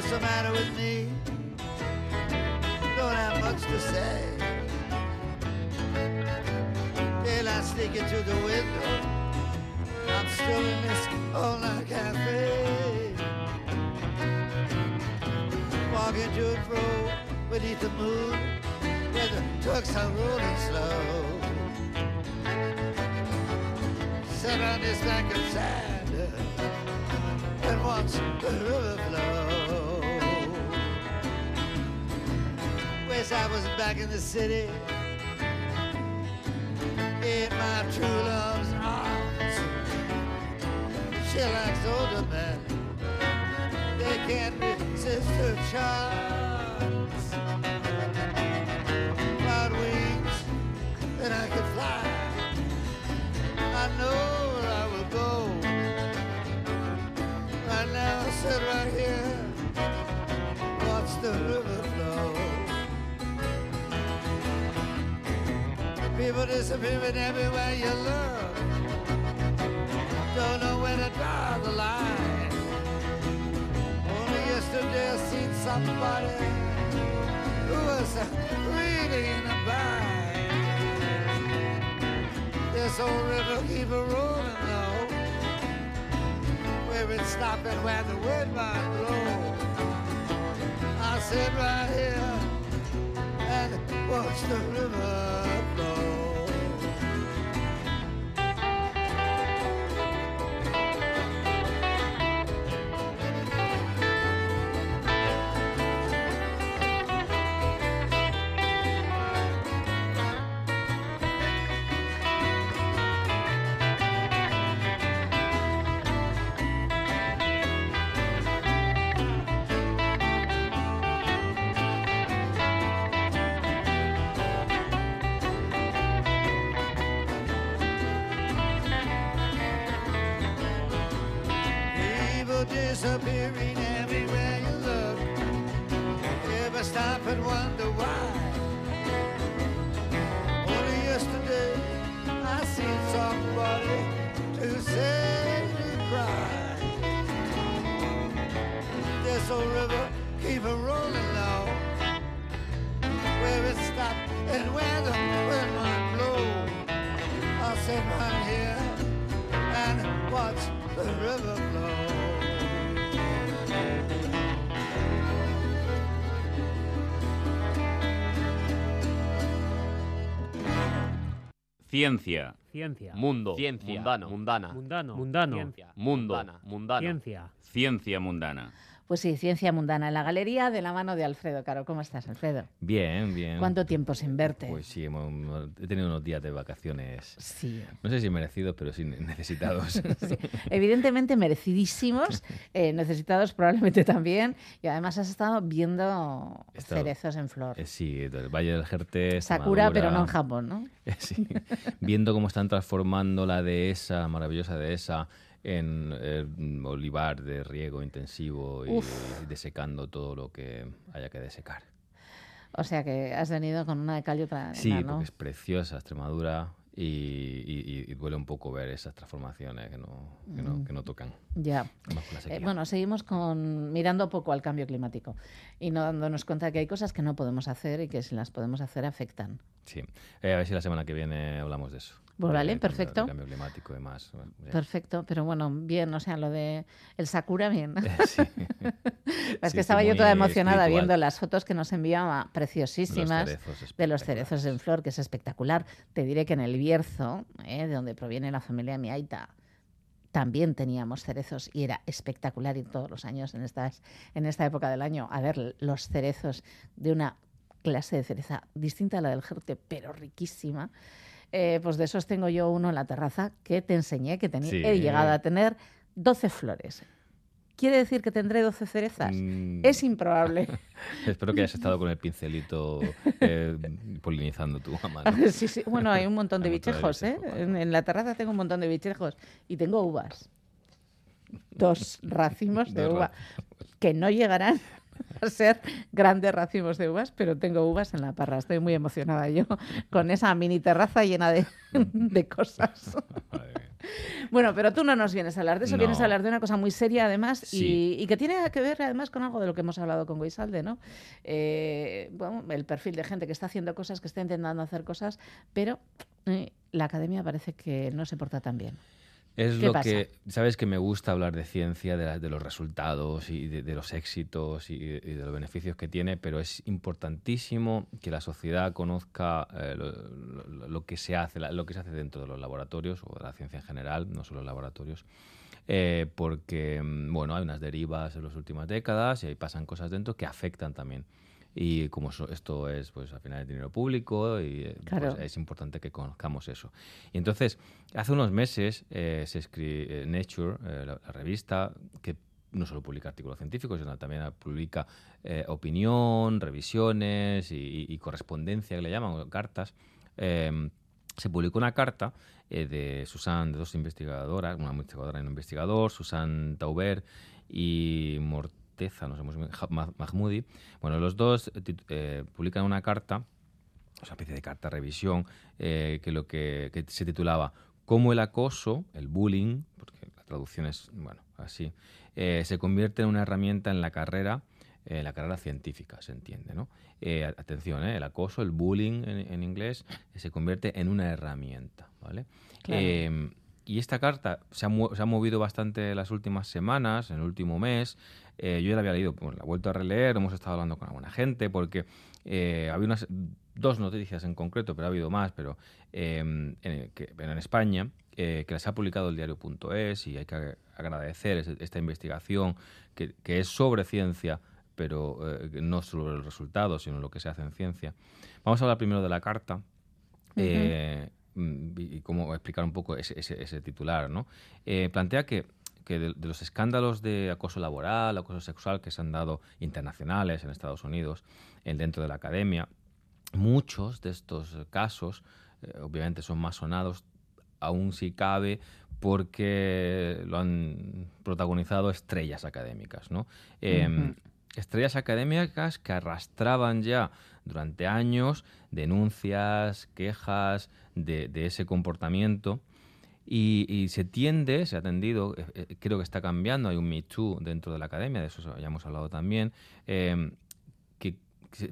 What's the matter with me? Don't have much to say. Daylight sneaking through the window. I'm still in this all-night cafe. Walking to and fro beneath the moon, where the trucks are rolling slow. Sat on this bank of sand and watch the river flow. Wish I was back in the city in my true love's arms. She likes older men, they can't resist her charms. Cloud wings that I can fly. I know where I will go. Right now, sit right here, watch the river People disappearing everywhere you look. Don't know where to draw the line. Only yesterday I seen somebody who was really in a bind. This old river keep a rolling though where it's stopping where the wind might blow. I'll sit right here and watch the river flow. Disappearing everywhere you look. Ever stop and wonder why? Only yesterday I seen somebody Ciencia. Ciencia. Mundo. Ciencia. Mundano. Mundana. Mundano. Mundano. Ciencia. Mundo. Mundana. Mundano. Ciencia. Ciencia mundana. Pues sí, Ciencia Mundana en la galería de la mano de Alfredo Caro. ¿Cómo estás, Alfredo? Bien, bien. ¿Cuánto tiempo sin verte? Pues sí, hemos- he tenido unos días de vacaciones. Sí. No sé si merecidos, pero sí necesitados. Sí, Evidentemente merecidísimos, eh, necesitados probablemente también. Y además has estado viendo estado- cerezos en flor. Eh, Sí, del Valle del Jerte. Sakura, pero no en. Japón, ¿no? Eh, Sí, viendo cómo están transformando la dehesa, maravillosa dehesa, en eh, olivar de riego intensivo y, Uf. desecando todo lo que haya que desecar. O sea que has venido con una de cal y otra de Sí, porque es preciosa Extremadura y, y- y duele un poco ver esas transformaciones que no, que no, Mm. que no tocan. Ya. Eh, bueno, seguimos con mirando poco al cambio climático y no dándonos cuenta que hay cosas que no podemos hacer y que si las podemos hacer afectan. Sí, Eh, a ver si la semana que viene hablamos de eso. Pues vale, cambio- perfecto. cambio climático y ya. Perfecto, pero bueno, bien, o sea, lo de el Sakura, bien. Sí. Es Sí, que estaba yo toda emocionada espiritual. viendo las fotos que nos enviaba, preciosísimas, cerezos de los cerezos en flor, que es espectacular. Te diré que en el Bierzo, eh, de donde proviene la familia de mi aita, también teníamos cerezos y era espectacular ir todos los años en, estas, en esta época del año a ver los cerezos de una clase de cereza distinta a la del Jerte, pero riquísima. Eh, pues de esos tengo yo uno en la terraza que te enseñé, que tenía, Sí. he llegado a tener 12 flores. ¿Quiere decir que tendré 12 cerezas? Mm, Es improbable. Espero que hayas estado con el pincelito eh, polinizando tu mano. Sí, sí. Bueno, hay un montón de Hay un montón de bichejos, ¿eh? En, en la terraza tengo un montón de bichejos y tengo uvas. Dos racimos de uva que no llegarán a ser grandes racimos de uvas, pero tengo uvas en la parra. Estoy muy emocionada yo con esa mini terraza llena de, de cosas. Bueno, pero tú no nos vienes a hablar de eso, vienes a hablar de una cosa muy seria además Sí. y, y que tiene que ver además con algo de lo que hemos hablado con Goisalde, ¿no? Eh, bueno, el perfil de gente que está haciendo cosas, que está intentando hacer cosas, pero eh, la academia parece que no se porta tan bien. Es ¿Qué lo pasa? que, sabes que me gusta hablar de ciencia, de, la- de los resultados y de, de los éxitos y, y de los beneficios que tiene, pero es importantísimo que la sociedad conozca eh, lo, lo- lo que se hace, lo que se hace dentro de los laboratorios o de la ciencia en general, no solo los laboratorios, eh, porque mm, bueno, hay unas derivas en las últimas décadas y ahí pasan cosas dentro que afectan también. Y como so- esto es, pues al final, dinero público, y eh, Claro. pues, es importante que conozcamos eso. Y entonces, hace unos meses eh, se escribe Nature, eh, la, la revista, que no solo publica artículos científicos, sino también publica eh, opinión, revisiones y, y- y correspondencia, que le llaman, cartas. eh, se publicó una carta eh, de Susan, de dos investigadoras, una investigadora y un investigador, Susan Tauber y Morteza, no sé muy bien, Mahmoudi. Bueno, los dos eh, eh, publican una carta, una especie de carta revisión, eh, que lo que, que se titulaba Cómo el acoso, el bullying, porque la traducción es, bueno, así, eh, se convierte en una herramienta en la carrera, eh, la carrera científica, se entiende, ¿no? Eh, atención, eh, el acoso, el bullying en, en inglés, eh, se convierte en una herramienta, ¿vale? Claro. Eh, y esta carta se ha, se ha movido bastante las últimas semanas, en el último mes. Eh, yo ya la había leído, bueno, la he vuelto a releer, hemos estado hablando con alguna gente, porque eh, había unas dos noticias en concreto, pero ha habido más, pero eh, en, el que- en España, eh, que las ha publicado el diario.es y hay que agradecer esta investigación que, que es sobre ciencia, pero no sobre los resultados, sino lo que se hace en ciencia. Vamos a hablar primero de la carta. y y cómo explicar un poco ese, ese- ese titular, ¿no? Eh, plantea que, que de, de los escándalos de acoso laboral, acoso sexual que se han dado internacionales en Estados Unidos, en, dentro de la academia, muchos de estos casos, eh, obviamente, son más sonados, aún si cabe, porque lo han protagonizado estrellas académicas, ¿no? Eh, Ujú. Estrellas académicas que arrastraban ya durante años denuncias, quejas de, de ese comportamiento. Y, y se tiende, se ha tendido, eh, eh, creo que está cambiando, hay un Me Too dentro de la academia, de eso ya hemos hablado también, eh, que,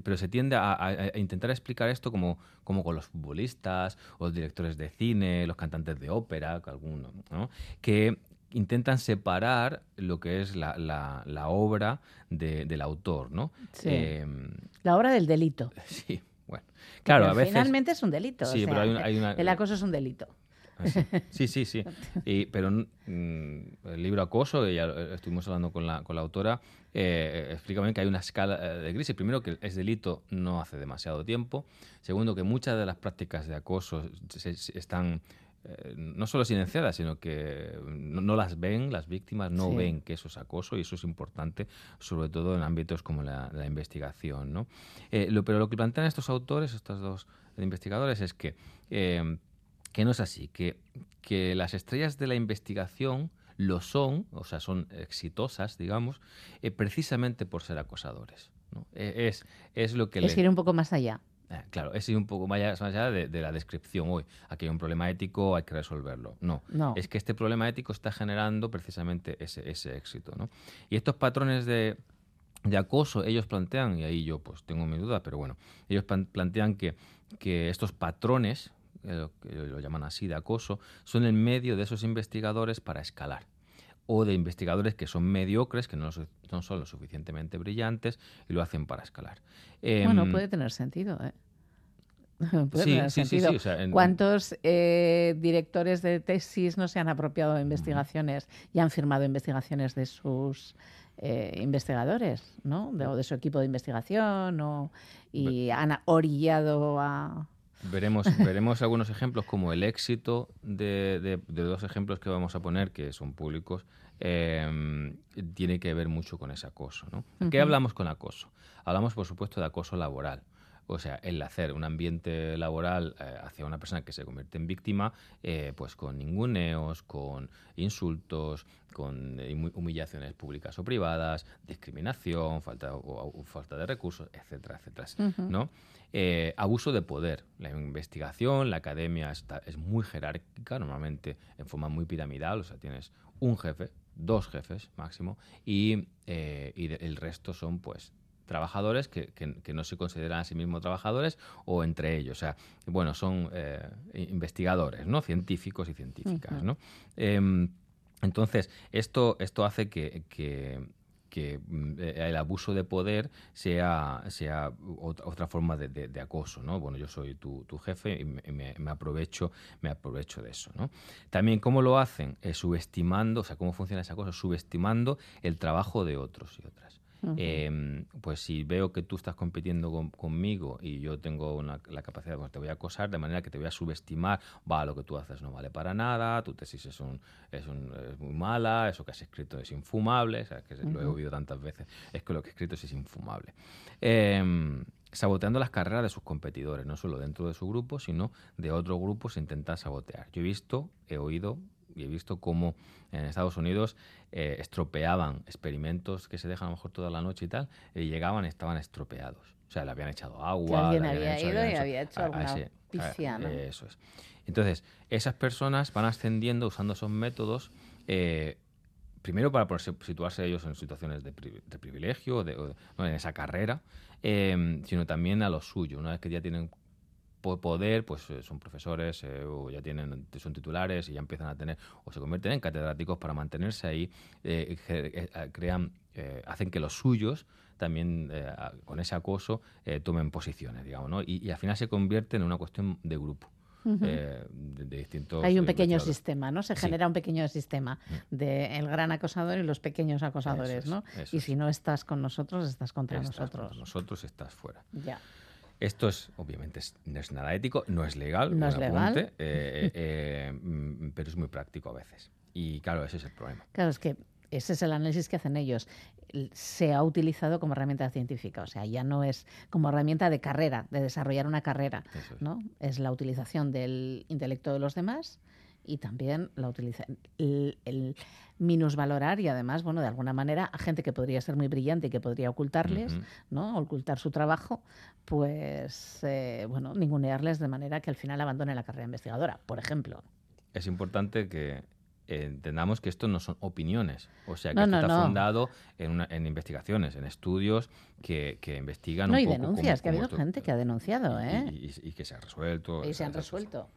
pero se tiende a, a- a intentar explicar esto como, como con los futbolistas o los directores de cine, los cantantes de ópera, que algunos, ¿no? que intentan separar lo que es la, la- la obra de- del autor, ¿no? Sí. Eh, La obra del delito. sí, bueno. Claro, a veces... Finalmente es un delito. o Sí, sea, pero hay una- hay una- El acoso es un delito. Ah, Sí, sí, sí. Y- pero mm, el libro Acoso, que ya estuvimos hablando con la, con la autora, eh, explica bien que hay una escala eh, de grises. Primero, que es delito no hace demasiado tiempo. Segundo, que muchas de las prácticas de acoso se- se- están eh, no solo silenciadas, sino que no, no las ven, las víctimas no Sí. ven que eso es acoso y eso es importante, sobre todo en ámbitos como la, la investigación. ¿no? Eh, lo- pero lo que plantean estos autores, estos dos investigadores, es que eh, que no es así, que, que las estrellas de la investigación lo son, o sea, son exitosas, digamos, eh, precisamente por ser acosadores. ¿no? Eh, Es, es lo que Es le- ir un poco más allá. eh, Claro, es ir un poco más allá, de, de la descripción. Hoy, aquí hay un problema ético, hay que resolverlo. No, No. es que este problema ético está generando precisamente ese, ese éxito. ¿no? Y estos patrones de, de acoso, ellos plantean, y ahí yo pues tengo mi duda, pero bueno, ellos plan- plantean que, que estos patrones lo que lo llaman así, de acoso, son en medio de esos investigadores para escalar o de investigadores que son mediocres, que no, son lo suficientemente brillantes y lo hacen para escalar. Bueno, Em, puede tener sentido, ¿eh? Puede Sí, tener sí, sí, sentido. sí, o sea, en- ¿Cuántos eh, directores de tesis no se han apropiado de investigaciones y han firmado investigaciones de sus eh, investigadores, ¿no? De, o de su equipo de investigación, o, y han orillado a... Veremos, veremos algunos ejemplos como el éxito de, de- de dos ejemplos que vamos a poner, que son públicos, eh, tiene que ver mucho con ese acoso. ¿no? ¿De ¿Qué hablamos con acoso? Hablamos, por supuesto, de acoso laboral. O sea, el hacer un ambiente laboral eh, hacia una persona que se convierte en víctima, eh, pues con ninguneos, con insultos, con humillaciones públicas o privadas, discriminación, falta, o- o falta de recursos, etcétera, etcétera. ¿no? Eh, abuso de poder. La investigación, la academia está, es muy jerárquica, normalmente en forma muy piramidal, o sea, tienes un jefe, dos jefes máximo, y, eh, y de- el resto son pues trabajadores que, que- que no se consideran a sí mismos trabajadores o entre ellos. O sea, bueno, son eh, investigadores, ¿no? Científicos y científicas. ¿no? Em, entonces, esto, esto hace que, que- que, mm, eh, el abuso de poder sea, sea otra, forma de, acoso, ¿no? Bueno, yo soy tu, tu jefe y me aprovecho, me aprovecho de eso, ¿no? También, ¿cómo lo hacen? Eh, subestimando, o sea, ¿cómo funciona esa cosa? Subestimando el trabajo de otros y otras. Eh, pues si veo que tú estás compitiendo con- conmigo y yo tengo una- la capacidad, pues te voy a acosar de manera que te voy a subestimar, va, lo que tú haces no vale para nada, tu tesis es, un, es, un- es muy mala, eso que has escrito es infumable, o sea, que lo he oído tantas veces, es que lo que he escrito es infumable. Eh, saboteando las carreras de sus competidores, no solo dentro de su grupo, sino de otros grupos intentar sabotear. Yo he visto, he oído y he visto cómo en Estados Unidos eh, estropeaban experimentos que se dejan a lo mejor toda la noche y tal, y llegaban y estaban estropeados. O sea, le habían echado agua. alguien le habían había hecho- ido y había hecho a- a alguna ese- a- pifia, ¿no? Eso es. Entonces, esas personas van ascendiendo usando esos métodos. eh, primero para ponerse- situarse ellos en situaciones de, pri- de privilegio, de, o- ¿no? en esa carrera, eh, sino también a lo suyo. Una vez que ya tienen poder, pues eh, son profesores eh, o ya tienen son titulares y ya empiezan a tener o se convierten en catedráticos para mantenerse ahí, eh, crean, eh, hacen que los suyos también con ese acoso tomen posiciones, digamos, ¿no? Y, y al final se convierte en una cuestión de grupo. De, de distintos Hay un pequeño sistema, ¿no? Se Sí. genera un pequeño sistema de el gran acosador y los pequeños acosadores, es, ¿no? Y si no estás con nosotros, estás contra Estás nosotros. contra nosotros estás fuera. Ya. Esto es, obviamente, es- no es nada ético, no es legal, No es legal. apunte, eh, eh, eh, mm, pero es muy práctico a veces. Y claro, ese es el problema. Claro, es que ese es el análisis que hacen ellos. Se ha utilizado como herramienta científica, o sea, ya no es como herramienta de carrera, de desarrollar una carrera, es. ¿no? Es la utilización del intelecto de los demás y también la utiliza el, el minusvalorar y además, bueno, de alguna manera a gente que podría ser muy brillante y que podría ocultarles. ¿no? Ocultar su trabajo, pues, eh, bueno, ningunearles de manera que al final abandonen la carrera investigadora, por ejemplo. Es importante que entendamos que esto no son opiniones, o sea, que No, esto no, está no. fundado en, una- en investigaciones, en estudios que, que investigan No, un y poco denuncias, cómo- que ha habido gente que ha denunciado, ¿eh? y- y que se ha resuelto. Y se han resuelto.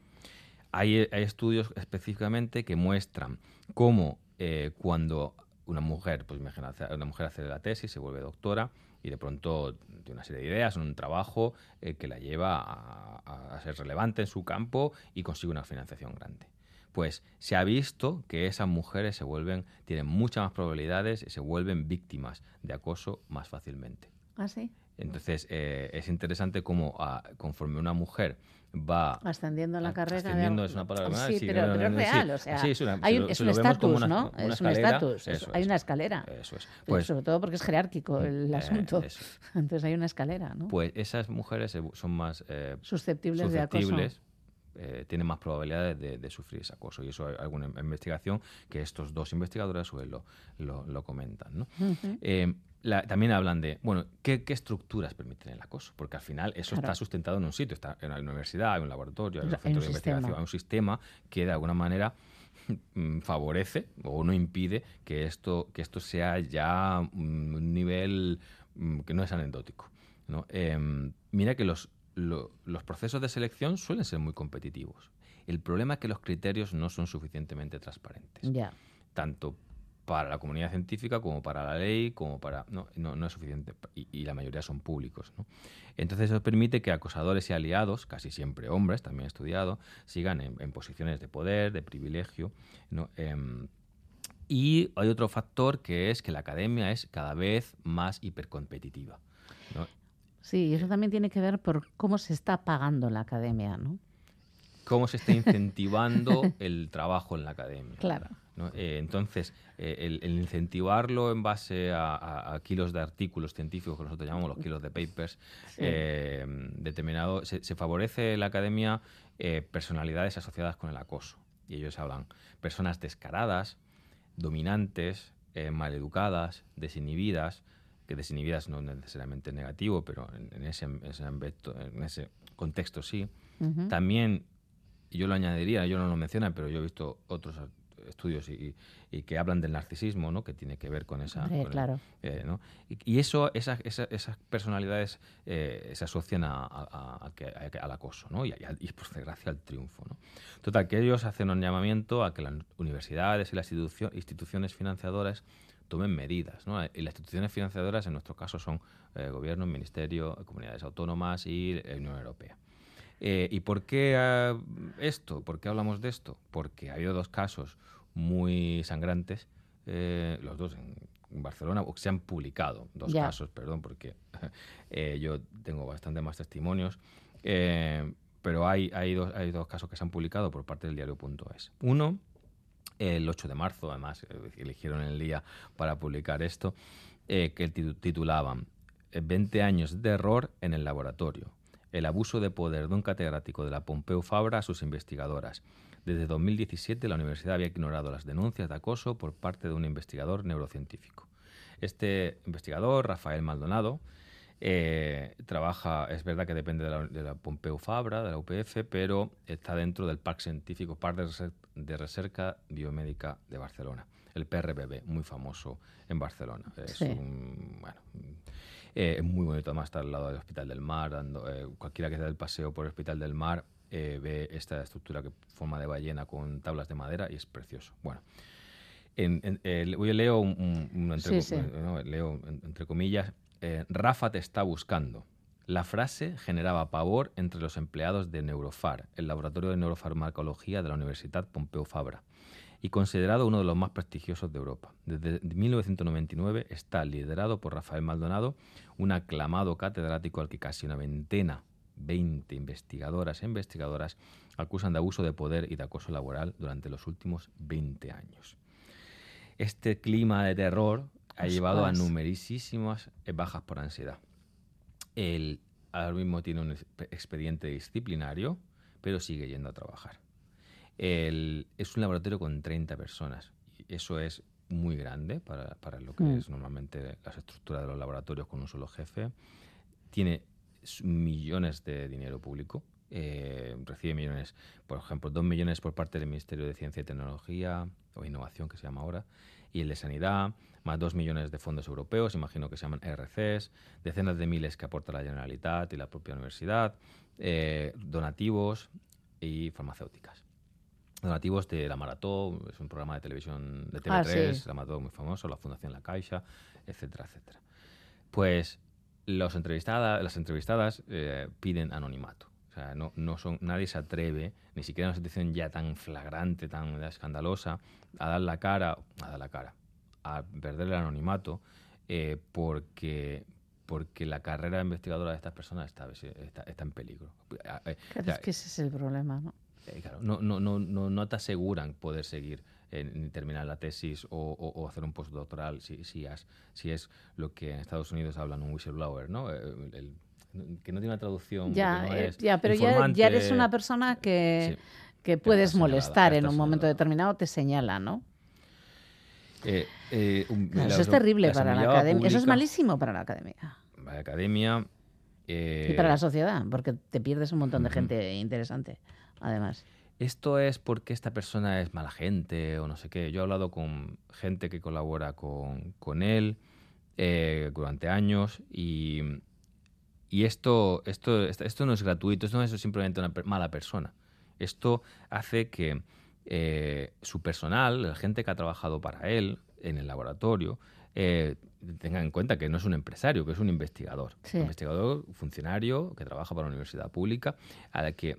Hay, hay estudios específicamente que muestran cómo eh, cuando una mujer, pues imagina, una mujer hace la tesis, se vuelve doctora y de pronto tiene una serie de ideas, un trabajo eh, que la lleva a, a- a ser relevante en su campo y consigue una financiación grande. Pues se ha visto que esas mujeres se vuelven, tienen muchas más probabilidades y se vuelven víctimas de acoso más fácilmente. ¿Ah, sí? Entonces eh, es interesante cómo ah, conforme una mujer va Ascendiendo en la carrera. de ascendiendo algo- es una palabra Sí, más, sí, pero, no, pero no, es sí. real, o sea, Sí, es una- hay un- es un estatus, una- ¿no? una es un estatus, es- hay una escalera. Eso es. Pero Pues- sobre todo porque es jerárquico el Eh, asunto. eso. Entonces hay una escalera, ¿no? Pues esas mujeres son más eh, Susceptibles de acoso. Eh, tienen más probabilidades de, de sufrir ese acoso. Y eso hay alguna investigación que estos dos investigadores vez lo, lo- lo comentan. Eh, la- también hablan de, bueno, ¿qué, qué estructuras permiten el acoso? Porque al final eso Claro. está sustentado en un sitio, está en la universidad, hay un laboratorio, hay un centro de sistema. investigación, hay un sistema que de alguna manera mm, favorece o no impide que esto, que esto sea ya mm, un nivel mm, que no es anecdótico. ¿no? Em, mira que los, lo- los procesos de selección suelen ser muy competitivos. El problema es que los criterios no son suficientemente transparentes. Ya. Tanto para la comunidad científica como para la ley, como para... No, no, no es suficiente. Y, y la mayoría son públicos. ¿no? Entonces eso permite que acosadores y aliados, casi siempre hombres, también estudiado, sigan en, en posiciones de poder, de privilegio. ¿no? Em, y hay otro factor que es que la academia es cada vez más hipercompetitiva. ¿no? Sí, eso también tiene que ver por cómo se está pagando la academia, ¿no? cómo se está incentivando el trabajo en la academia. Claro. ¿no? Eh, entonces, eh, el, el incentivarlo en base a, a- a kilos de artículos científicos, que nosotros llamamos los kilos de papers, Sí. eh, determinado, se, se favorece en la academia personalidades asociadas con el acoso. Y ellos hablan personas descaradas, dominantes, maleducadas, desinhibidas, que desinhibidas no necesariamente negativo, pero en, en ese, ese en ese contexto sí. Ujú. También, y yo lo añadiría, yo no lo menciona, pero yo he visto otros estudios y, y que hablan del narcisismo, ¿no? que tiene que ver con esa... Hombre, con el- claro. eh, ¿no? y, y eso, esas, esas, esas personalidades eh, se asocian a- a- a- al acoso, ¿no? y, y por desgracia al triunfo. ¿no? Total, que ellos hacen un llamamiento a que las universidades y las institucio- instituciones financiadoras tomen medidas. ¿no? Y las instituciones financiadoras, en nuestro caso, son eh, gobierno, ministerio, comunidades autónomas y la Unión Europea. Eh, ¿Y por qué ah, esto? ¿Por qué hablamos de esto? Porque ha habido dos casos muy sangrantes, eh, los dos en Barcelona, o que se han publicado, dos Ya. casos, perdón, porque eh, yo tengo bastante más testimonios, eh, pero hay, hay, dos, hay dos casos que se han publicado por parte del diario.es. Uno, el 8 de marzo, además, eh, eligieron el día para publicar esto, eh, que titu- titulaban eh, 20 años de error en el laboratorio. El abuso de poder de un catedrático de la Pompeu Fabra a sus investigadoras. Desde 2017 la universidad había ignorado las denuncias de acoso por parte de un investigador neurocientífico. Este investigador, Rafael Maldonado, eh, trabaja, es verdad que depende de la, Pompeu Fabra, de la UPF, pero está dentro del Parque Científico, Parque de, de Recerca Biomédica de Barcelona, el PRBB, muy famoso en Barcelona. Es Sí. un, bueno, eh, muy bonito además estar al lado del Hospital del Mar, dando, eh, cualquiera que se el paseo por el Hospital del Mar eh, ve esta estructura que forma de ballena con tablas de madera y es precioso. Bueno, en, en- eh, yo leo un, un- un entre, Sí, sí. no, leo en- entre comillas, eh, Rafa te está buscando. La frase generaba pavor entre los empleados de Neurofar, el laboratorio de neurofarmacología de la Universidad Pompeu Fabra, y considerado uno de los más prestigiosos de Europa. Desde 1999 está liderado por Rafael Maldonado, un aclamado catedrático al que casi una veintena, 20 investigadoras e investigadoras acusan de abuso de poder y de acoso laboral durante los últimos 20 años. Este clima de terror ha llevado a numerosísimas eh, bajas por ansiedad. Él ahora mismo tiene un expe- expediente disciplinario, pero sigue yendo a trabajar. Es un laboratorio con 30 personas. y Eso es muy grande para, para lo que Mm. es normalmente las estructuras de los laboratorios con un solo jefe. Tiene millones de dinero público. eh, recibe millones, por ejemplo, dos millones por parte del Ministerio de Ciencia y Tecnología, o Innovación, que se llama ahora, y el de Sanidad, más dos millones de fondos europeos, imagino que se llaman RCs, decenas de miles que aporta la Generalitat y la propia universidad, eh, donativos y farmacéuticas. Donativos de La Marató, es un programa de televisión de Ah, TV3, sí. La Marató muy famoso, la Fundación La Caixa, etcétera, etcétera. Pues los entrevistada, las entrevistadas eh, piden anonimato. O sea, no, no son, nadie se atreve, ni siquiera en una situación ya tan flagrante, tan escandalosa, a dar la cara, a dar la cara, a perder el anonimato, eh, porque, porque la carrera investigadora de estas personas está, está, está en peligro. Eh, o Claro, sea, es que ese es el problema, ¿no? eh, claro, no, no, no, no, no te aseguran poder seguir eh, ni terminar la tesis o, o- o hacer un postdoctoral si, si, has- si es lo que en Estados Unidos hablan un whistleblower, ¿no? Eh, el- que no tiene una traducción. Ya, no eh, ya pero ya, ya eres una persona que, Sí. que puedes molestar en un momento determinado, te señala, ¿no? Eh, eh, un- Claro, la- eso es terrible la para la academia. Eso es malísimo para la academia. La academia. Y para la sociedad, porque te pierdes un montón de gente interesante, además. Esto es porque esta persona es mala gente o no sé qué. Yo he hablado con gente que colabora con, con él durante años y, y esto, esto, esto, no es gratuito, esto no es simplemente una mala persona. Esto hace que eh, su personal, la gente que ha trabajado para él en el laboratorio, eh, tenga en cuenta que no es un empresario, que es un investigador. Sí. Un investigador, funcionario que trabaja para una universidad pública, a la que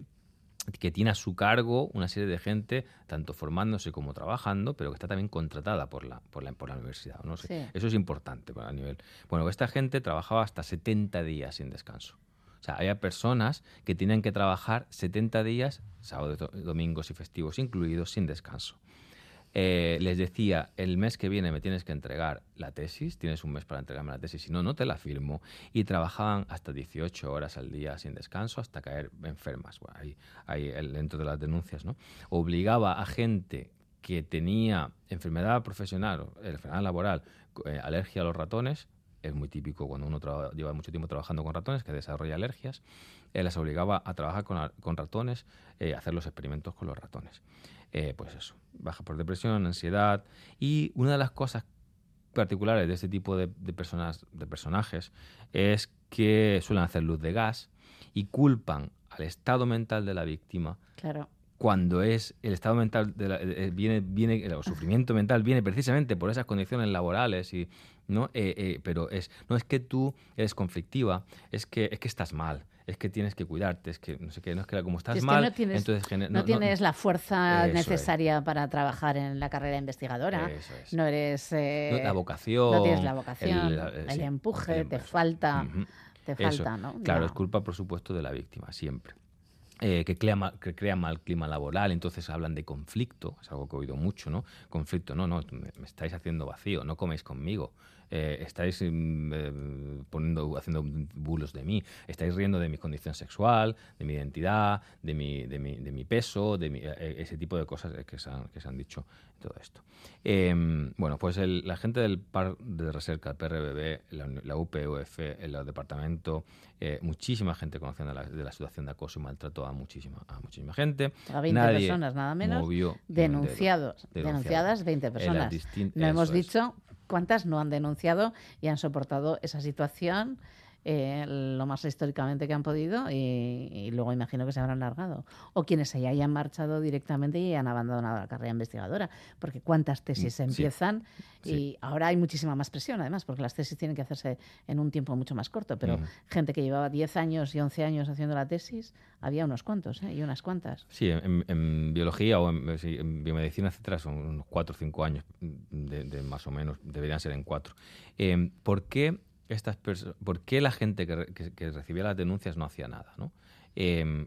que tiene a su cargo una serie de gente, tanto formándose como trabajando, pero que está también contratada por la, por la, por la universidad. ¿no? sé. Sí. Eso es importante para a nivel. Bueno, esta gente trabajaba hasta 70 días sin descanso. O sea, había personas que tenían que trabajar 70 días, sábados, do- domingos y festivos incluidos, sin descanso. Eh, les decía, el mes que viene me tienes que entregar la tesis, tienes un mes para entregarme la tesis, si no, no te la firmo. Y trabajaban hasta 18 horas al día sin descanso hasta caer enfermas. Bueno, ahí, ahí dentro de las denuncias, ¿no? Obligaba a gente que tenía enfermedad profesional, enfermedad laboral, eh, alergia a los ratones, es muy típico cuando uno lleva mucho tiempo trabajando con ratones, que desarrolla alergias, eh, las obligaba a trabajar con, con ratones, eh, a hacer los experimentos con los ratones. Eh, pues eso, baja por depresión, ansiedad. Y una de las cosas particulares de este tipo de, de personas, de personajes es que suelen hacer luz de gas y culpan al estado mental de la víctima Claro. cuando es el estado mental de la- eh, eh, viene viene el sufrimiento mental viene precisamente por esas condiciones laborales y no Eh, eh, pero es no es que tú eres conflictiva es que es que estás mal es que tienes que cuidarte es que no sé qué no es que como estás es que mal no tienes, entonces no tienes la fuerza es. necesaria para trabajar en la carrera investigadora. Eso es. No eres. eh, la vocación, No tienes la vocación, el- el, el- sí, empuje, el- te falta. Te Eso. falta, ¿no? Claro, es culpa, por supuesto, de la víctima, siempre. Eh, que, crea mal, que crea mal clima laboral, entonces hablan de conflicto, es algo que he oído mucho, ¿no? Conflicto, no, no, me, me estáis haciendo vacío, no coméis conmigo, eh, estáis mm, eh, poniendo, haciendo bulos de mí, estáis riendo de mi condición sexual, de mi identidad, de mi, de mi, de mi peso, de mi- eh, ese tipo de cosas que se han, que se han dicho todo esto. Eh, bueno, pues el- la gente del par de recerca, el PRBB, la, la UPUF, el departamento, muchísima gente conociendo la, de la situación de acoso y maltrato a muchísima, a muchísima gente. A 20 Nadie personas, nada menos. movió. Denunciados. Denunciadas. Denunciadas 20 En las personas. No hemos es. dicho cuántas no han denunciado y han soportado esa situación eh, lo más históricamente que han podido y, y luego imagino que se habrán largado. O quienes se hayan marchado directamente y han abandonado la carrera investigadora. Porque cuántas tesis Mm, sí. empiezan Sí. y ahora hay muchísima más presión además, porque las tesis tienen que hacerse en un tiempo mucho más corto. Pero Ujú. gente que llevaba 10 años y 11 años haciendo la tesis, había unos cuantos ¿eh? y unas cuantas. Sí, en, en biología o en, en biomedicina, etcétera, son unos cuatro o cinco años, de, de más o menos, deberían ser en cuatro. Eh, ¿Por qué estas por qué la gente que, re- que- que recibía las denuncias no hacía nada? ¿no? Eh,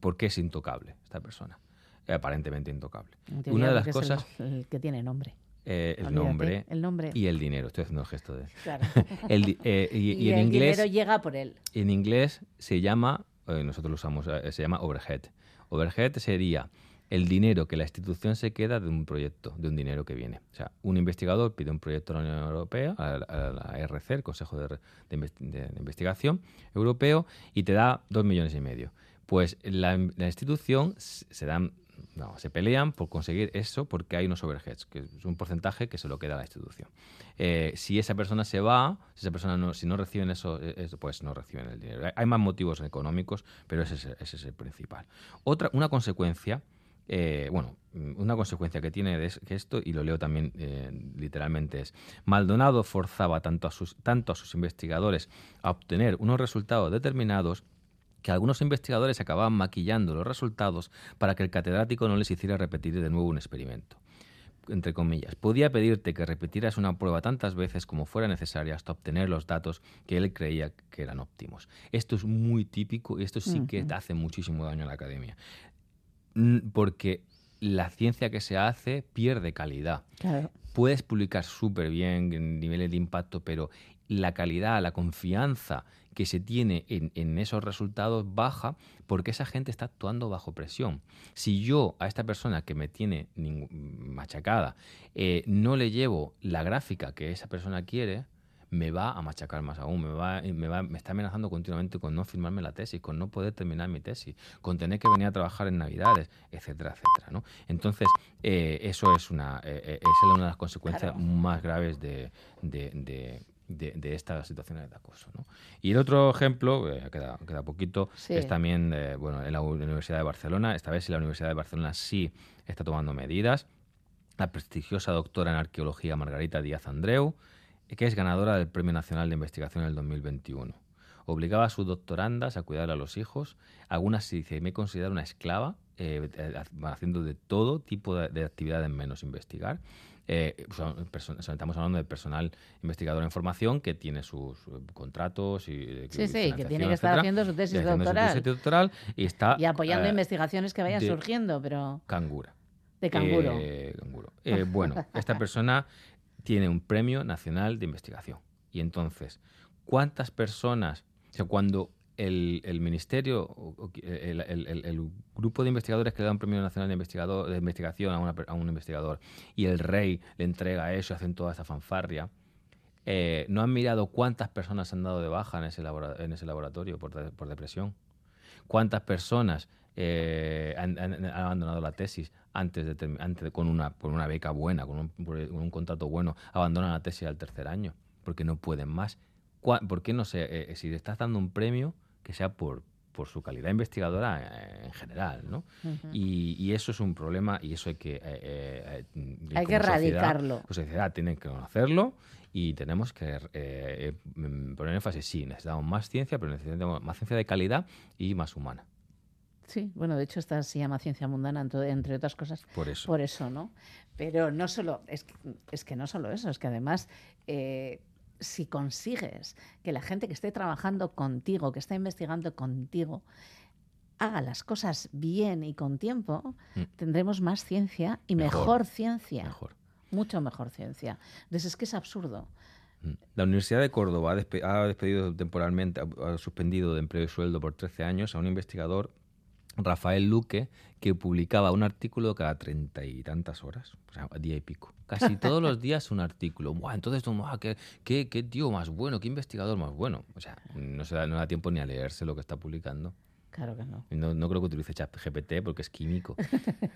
¿Por qué es intocable esta persona? Eh, aparentemente intocable. Una de las el- cosas, el, que tiene nombre. eh, el Olvídate, nombre, el nombre. y el dinero. Estoy haciendo el gesto de... Claro. El eh, y, y en el inglés... dinero llega por él. En inglés se llama, nosotros lo usamos, se llama overhead. Overhead sería el dinero que la institución se queda de un proyecto, de un dinero que viene. O sea, un investigador pide un proyecto a la Unión Europea, a la, RC, el Consejo de, de de- Investigación Europeo, y te da dos millones y medio. Pues la, institución se dan no, se pelean por conseguir eso porque hay unos overheads, que es un porcentaje que se lo queda a la institución. Eh, si esa persona se va, si esa persona no, si no reciben eso, eh, eso, pues no reciben el dinero. Hay- más motivos económicos, pero ese es, ese es el principal. Otra, una consecuencia, eh, bueno, mm, una consecuencia que tiene de esto, y lo leo también eh, literalmente, es Maldonado forzaba tanto a, sus, tanto a sus investigadores a obtener unos resultados determinados que algunos investigadores acababan maquillando los resultados para que el catedrático no les hiciera repetir de nuevo un experimento. Entre comillas, podía pedirte que repitieras una prueba tantas veces como fuera necesaria hasta obtener los datos que él creía que eran óptimos. Esto es muy típico y esto sí que hace muchísimo daño a la academia. Porque la ciencia que se hace pierde calidad Claro. puedes publicar súper bien en niveles de impacto, pero la calidad, la confianza que se tiene en, en esos resultados baja porque esa gente está actuando bajo presión. Si yo a esta persona que me tiene machacada eh, no le llevo la gráfica que esa persona quiere, me va a machacar más aún, me, va, me, va- me está amenazando continuamente con no firmarme la tesis, con no poder terminar mi tesis, con tener que venir a trabajar en Navidades, etcétera, etcétera. ¿no? Entonces, eh, eso es una, eh, eh, esa es una de las consecuencias Claro. más graves de, de- de- de, de estas situaciones de acoso. ¿no? Y el otro ejemplo, eh, queda, queda poquito, Sí. es también eh, bueno, en la Universidad de Barcelona. Esta vez la Universidad de Barcelona sí está tomando medidas. La prestigiosa doctora en arqueología Margarita Díaz Andreu, que es ganadora del Premio Nacional de Investigación en el 2021. Obligaba a sus doctorandas a cuidar a los hijos. Algunas se dice, me considero una esclava, eh, haciendo de todo tipo de, de actividades menos investigar. Eh, estamos hablando de personal investigador en formación que tiene sus eh, contratos y Sí, sí, que tiene que estar etcétera, haciendo su tesis su doctoral. tesis doctoral y está Y apoyando eh, investigaciones que vayan surgiendo, pero cangura. de canguro. Eh, canguro. Bueno, esta persona tiene un premio nacional de investigación. Y entonces, ¿cuántas personas, o sea, cuando el, el ministerio, el, el- grupo de investigadores que le da un premio nacional de, investigador, de investigación a, una a un investigador y el rey le entrega eso hacen toda esa fanfarria, eh, no han mirado cuántas personas han dado de baja en ese, labora- en ese laboratorio por, por depresión? ¿Cuántas personas eh, han, abandonado la tesis antes de, antes de- con una, con una beca buena, con un, por- con un contrato bueno, abandonan la tesis al tercer año? Porque no pueden más. ¿Por qué no sé? eh, si le estás dando un premio, que sea por, por su calidad investigadora eh, en general, ¿no? Y, y eso es un problema y eso hay que... eh, eh, eh, Hay que erradicarlo. Como sociedad tiene que conocerlo y tenemos que eh, eh, poner énfasis, sí, necesitamos más ciencia, pero necesitamos más ciencia de calidad y más humana. Sí, bueno, de hecho esta se llama ciencia mundana, entre otras cosas. Por eso. Por eso, ¿no? Pero no solo, es que, es que no solo eso, es que además, eh, si consigues que la gente que esté trabajando contigo, que está investigando contigo, haga las cosas bien y con tiempo, Mm. tendremos más ciencia y Mejor, mejor, ciencia. mejor. Mucho mejor ciencia. Entonces es que es absurdo. Mm. La Universidad de Córdoba ha, despe- ha despedido temporalmente, ha, ha suspendido de empleo y sueldo por 13 años a un investigador, Rafael Luque, que publicaba un artículo cada treinta y tantas horas, o sea, día y pico. Casi todos los días un artículo. Buah, entonces, ¡buah, qué, qué, qué tío más bueno, qué investigador más bueno. O sea, no, se da, no da tiempo ni a leerse lo que está publicando. Claro que no. No, no creo que utilice ChatGPT porque es químico.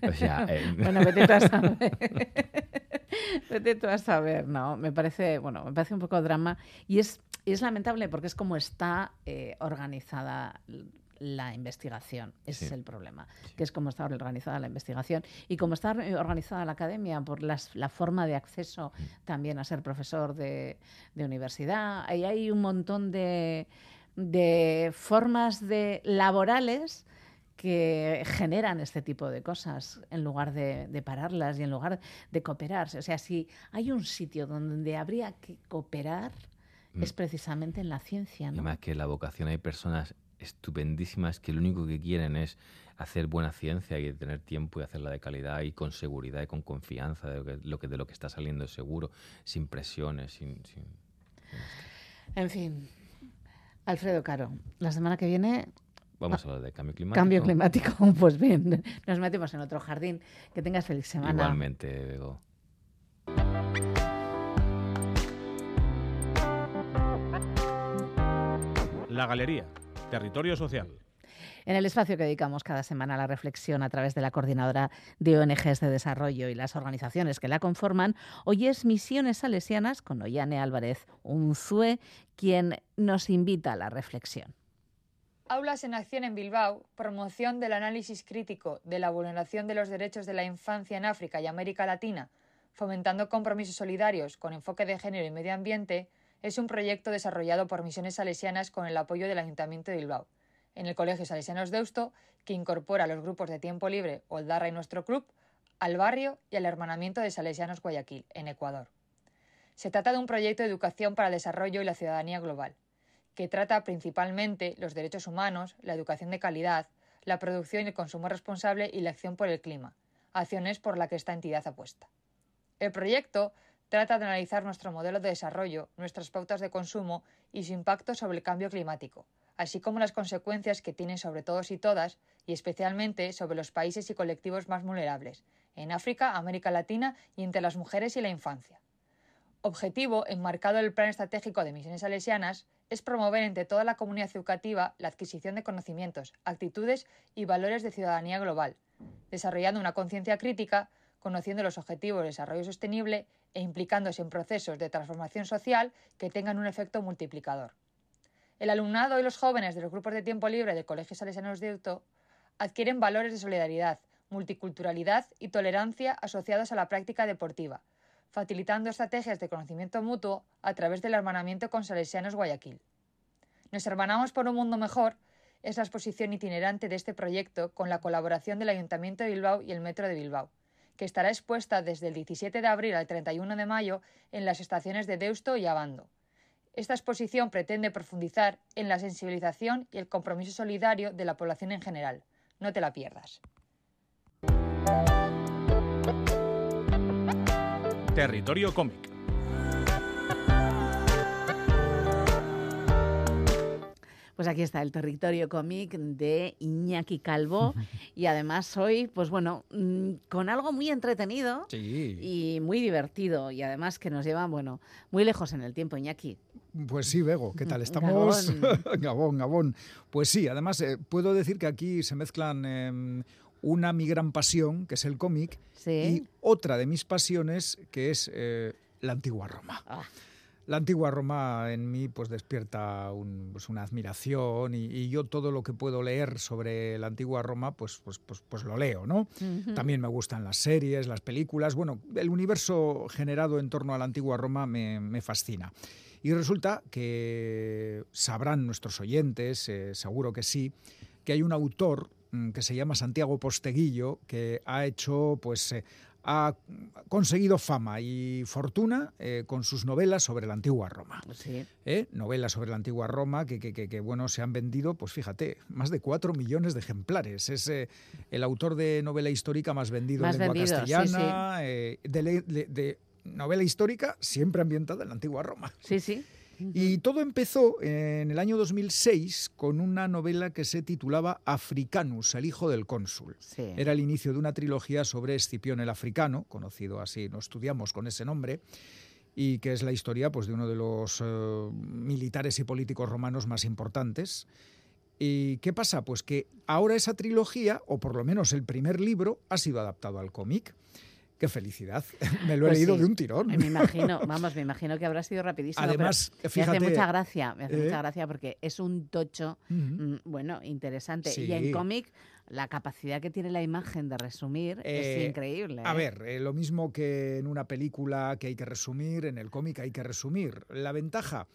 O sea, eh, Bueno, vete tú a saber. vete tú a saber, ¿no? Me parece, bueno, me parece un poco drama y es, y es lamentable porque es como está eh, organizada la investigación. Ese Sí. es el problema, que es como está organizada la investigación y como está eh, organizada la academia por las- la forma de acceso también a ser profesor de, de universidad. Ahí hay un montón de, de formas de laborales que generan este tipo de cosas en lugar de, de pararlas y en lugar de cooperarse. O sea, si hay un sitio donde habría que cooperar Mm. es precisamente en la ciencia, Y ¿no? más que la vocación hay personas estupendísimas que lo único que quieren es hacer buena ciencia y tener tiempo y hacerla de calidad y con seguridad y con confianza de lo que, lo que- de lo que está saliendo es seguro, sin presiones, sin... sin- En fin, Alfredo Caro, la semana que viene Vamos a hablar de cambio climático. cambio climático. Pues bien, nos metemos en otro jardín. Que tengas feliz semana. Igualmente, Bego. La Galería, territorio social. En el espacio que dedicamos cada semana a la reflexión a través de la coordinadora de ONGs de desarrollo y las organizaciones que la conforman, hoy es Misiones Salesianas con Ollane Álvarez Unzue quien nos invita a la reflexión. Aulas en Acción en Bilbao, promoción del análisis crítico de la vulneración de los derechos de la infancia en África y América Latina, fomentando compromisos solidarios con enfoque de género y medio ambiente, es un proyecto desarrollado por Misiones Salesianas con el apoyo del Ayuntamiento de Bilbao, en el Colegio Salesianos Deusto, que incorpora a los grupos de tiempo libre Oldarra y Nuestro Club, al barrio y al hermanamiento de Salesianos Guayaquil, en Ecuador. Se trata de un proyecto de educación para el desarrollo y la ciudadanía global, que trata principalmente los derechos humanos, la educación de calidad, la producción y el consumo responsable y la acción por el clima, acciones por las que esta entidad apuesta. El proyecto trata de analizar nuestro modelo de desarrollo, nuestras pautas de consumo y su impacto sobre el cambio climático, así como las consecuencias que tiene sobre todos y todas, y especialmente sobre los países y colectivos más vulnerables, en África, América Latina y entre las mujeres y la infancia. Objetivo, enmarcado en el Plan Estratégico de Misiones Salesianas, es promover entre toda la comunidad educativa la adquisición de conocimientos, actitudes y valores de ciudadanía global, desarrollando una conciencia crítica conociendo los objetivos de desarrollo sostenible e implicándose en procesos de transformación social que tengan un efecto multiplicador. El alumnado y los jóvenes de los grupos de tiempo libre del Colegio Salesianos de Euto adquieren valores de solidaridad, multiculturalidad y tolerancia asociados a la práctica deportiva, facilitando estrategias de conocimiento mutuo a través del hermanamiento con Salesianos Guayaquil. Nos hermanamos por un mundo mejor es la exposición itinerante de este proyecto con la colaboración del Ayuntamiento de Bilbao y el Metro de Bilbao, que estará expuesta desde el 17 de abril al 31 de mayo en las estaciones de Deusto y Abando. Esta exposición pretende profundizar en la sensibilización y el compromiso solidario de la población en general. No te la pierdas. Territorio cómic. Pues aquí está el territorio cómic de Iñaki Calvo y además hoy, pues bueno, mm, con algo muy entretenido y muy divertido y además que nos lleva, bueno, muy lejos en el tiempo, Iñaki. Pues sí, Bego, ¿qué tal? Estamos... Gabón, Gabón. Pues sí, además eh, puedo decir que aquí se mezclan em, una mi gran pasión, que es el cómic, y otra de mis pasiones, que es eh, la antigua Roma. Ah. La antigua Roma en mí pues despierta pues, una admiración y, yo todo lo que puedo leer sobre la antigua Roma pues, pues, pues, pues lo leo, ¿no? También me gustan las series, las películas, bueno, el universo generado en torno a la antigua Roma me, fascina. Y resulta que sabrán nuestros oyentes, eh, seguro que sí, que hay un autor mm, que se llama Santiago Posteguillo, que ha hecho pues eh, ha conseguido fama y fortuna eh, con sus novelas sobre la antigua Roma. ¿Eh? Novelas sobre la antigua Roma que, bueno, se han vendido, pues fíjate, más de cuatro millones de ejemplares. Es eh, el autor de novela histórica más vendido en lengua castellana, de, novela histórica siempre ambientada en la antigua Roma. Sí, sí. Y todo empezó en el año 2006 con una novela que se titulaba Africanus, el hijo del cónsul. Era el inicio de una trilogía sobre Escipión el africano, conocido así, no estudiamos con ese nombre, y que es la historia pues, de uno de los eh, militares y políticos romanos más importantes. ¿Y qué pasa? Pues que ahora esa trilogía, o por lo menos el primer libro, ha sido adaptado al cómic. Qué felicidad. Me lo he pues leído de un tirón. Me imagino, vamos, me imagino que habrá sido rapidísimo. Además, me hace mucha gracia, me hace mucha ¿eh? gracia porque es un tocho, mm, bueno, interesante. Y en cómic, la capacidad que tiene la imagen de resumir es eh, increíble. A ¿eh? ver, lo mismo que en una película que hay que resumir, en el cómic hay que resumir. La ventaja